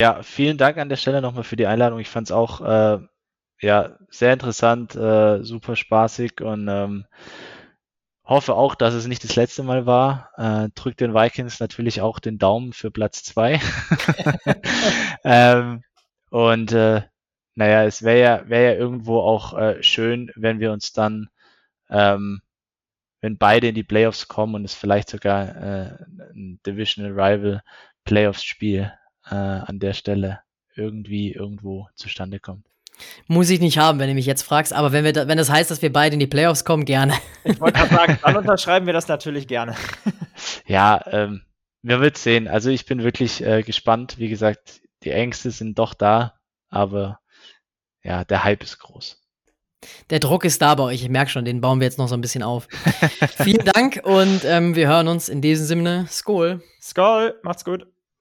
Ja, vielen Dank an der Stelle nochmal für die Einladung. Ich fand es auch äh, ja, sehr interessant, äh, super spaßig und ähm, hoffe auch, dass es nicht das letzte Mal war. Äh, drückt den Vikings natürlich auch den Daumen für Platz zwei. ähm, und äh, naja, es wäre ja, wäre ja irgendwo auch äh, schön, wenn wir uns dann, ähm, wenn beide in die Playoffs kommen und es vielleicht sogar äh, ein Divisional Rival Playoffs Spiel äh, an der Stelle irgendwie irgendwo zustande kommt. Muss ich nicht haben, wenn du mich jetzt fragst, aber wenn, wir da, wenn das heißt, dass wir beide in die Playoffs kommen, gerne. Ich wollte gerade sagen, dann unterschreiben wir das natürlich gerne. Ja, ähm, wir wird sehen. Also ich bin wirklich äh, gespannt. Wie gesagt, die Ängste sind doch da, aber ja, der Hype ist groß. Der Druck ist da bei euch. Ich merke schon, den bauen wir jetzt noch so ein bisschen auf. Vielen Dank und ähm, wir hören uns in diesem Sinne. Skol. Skol, macht's gut.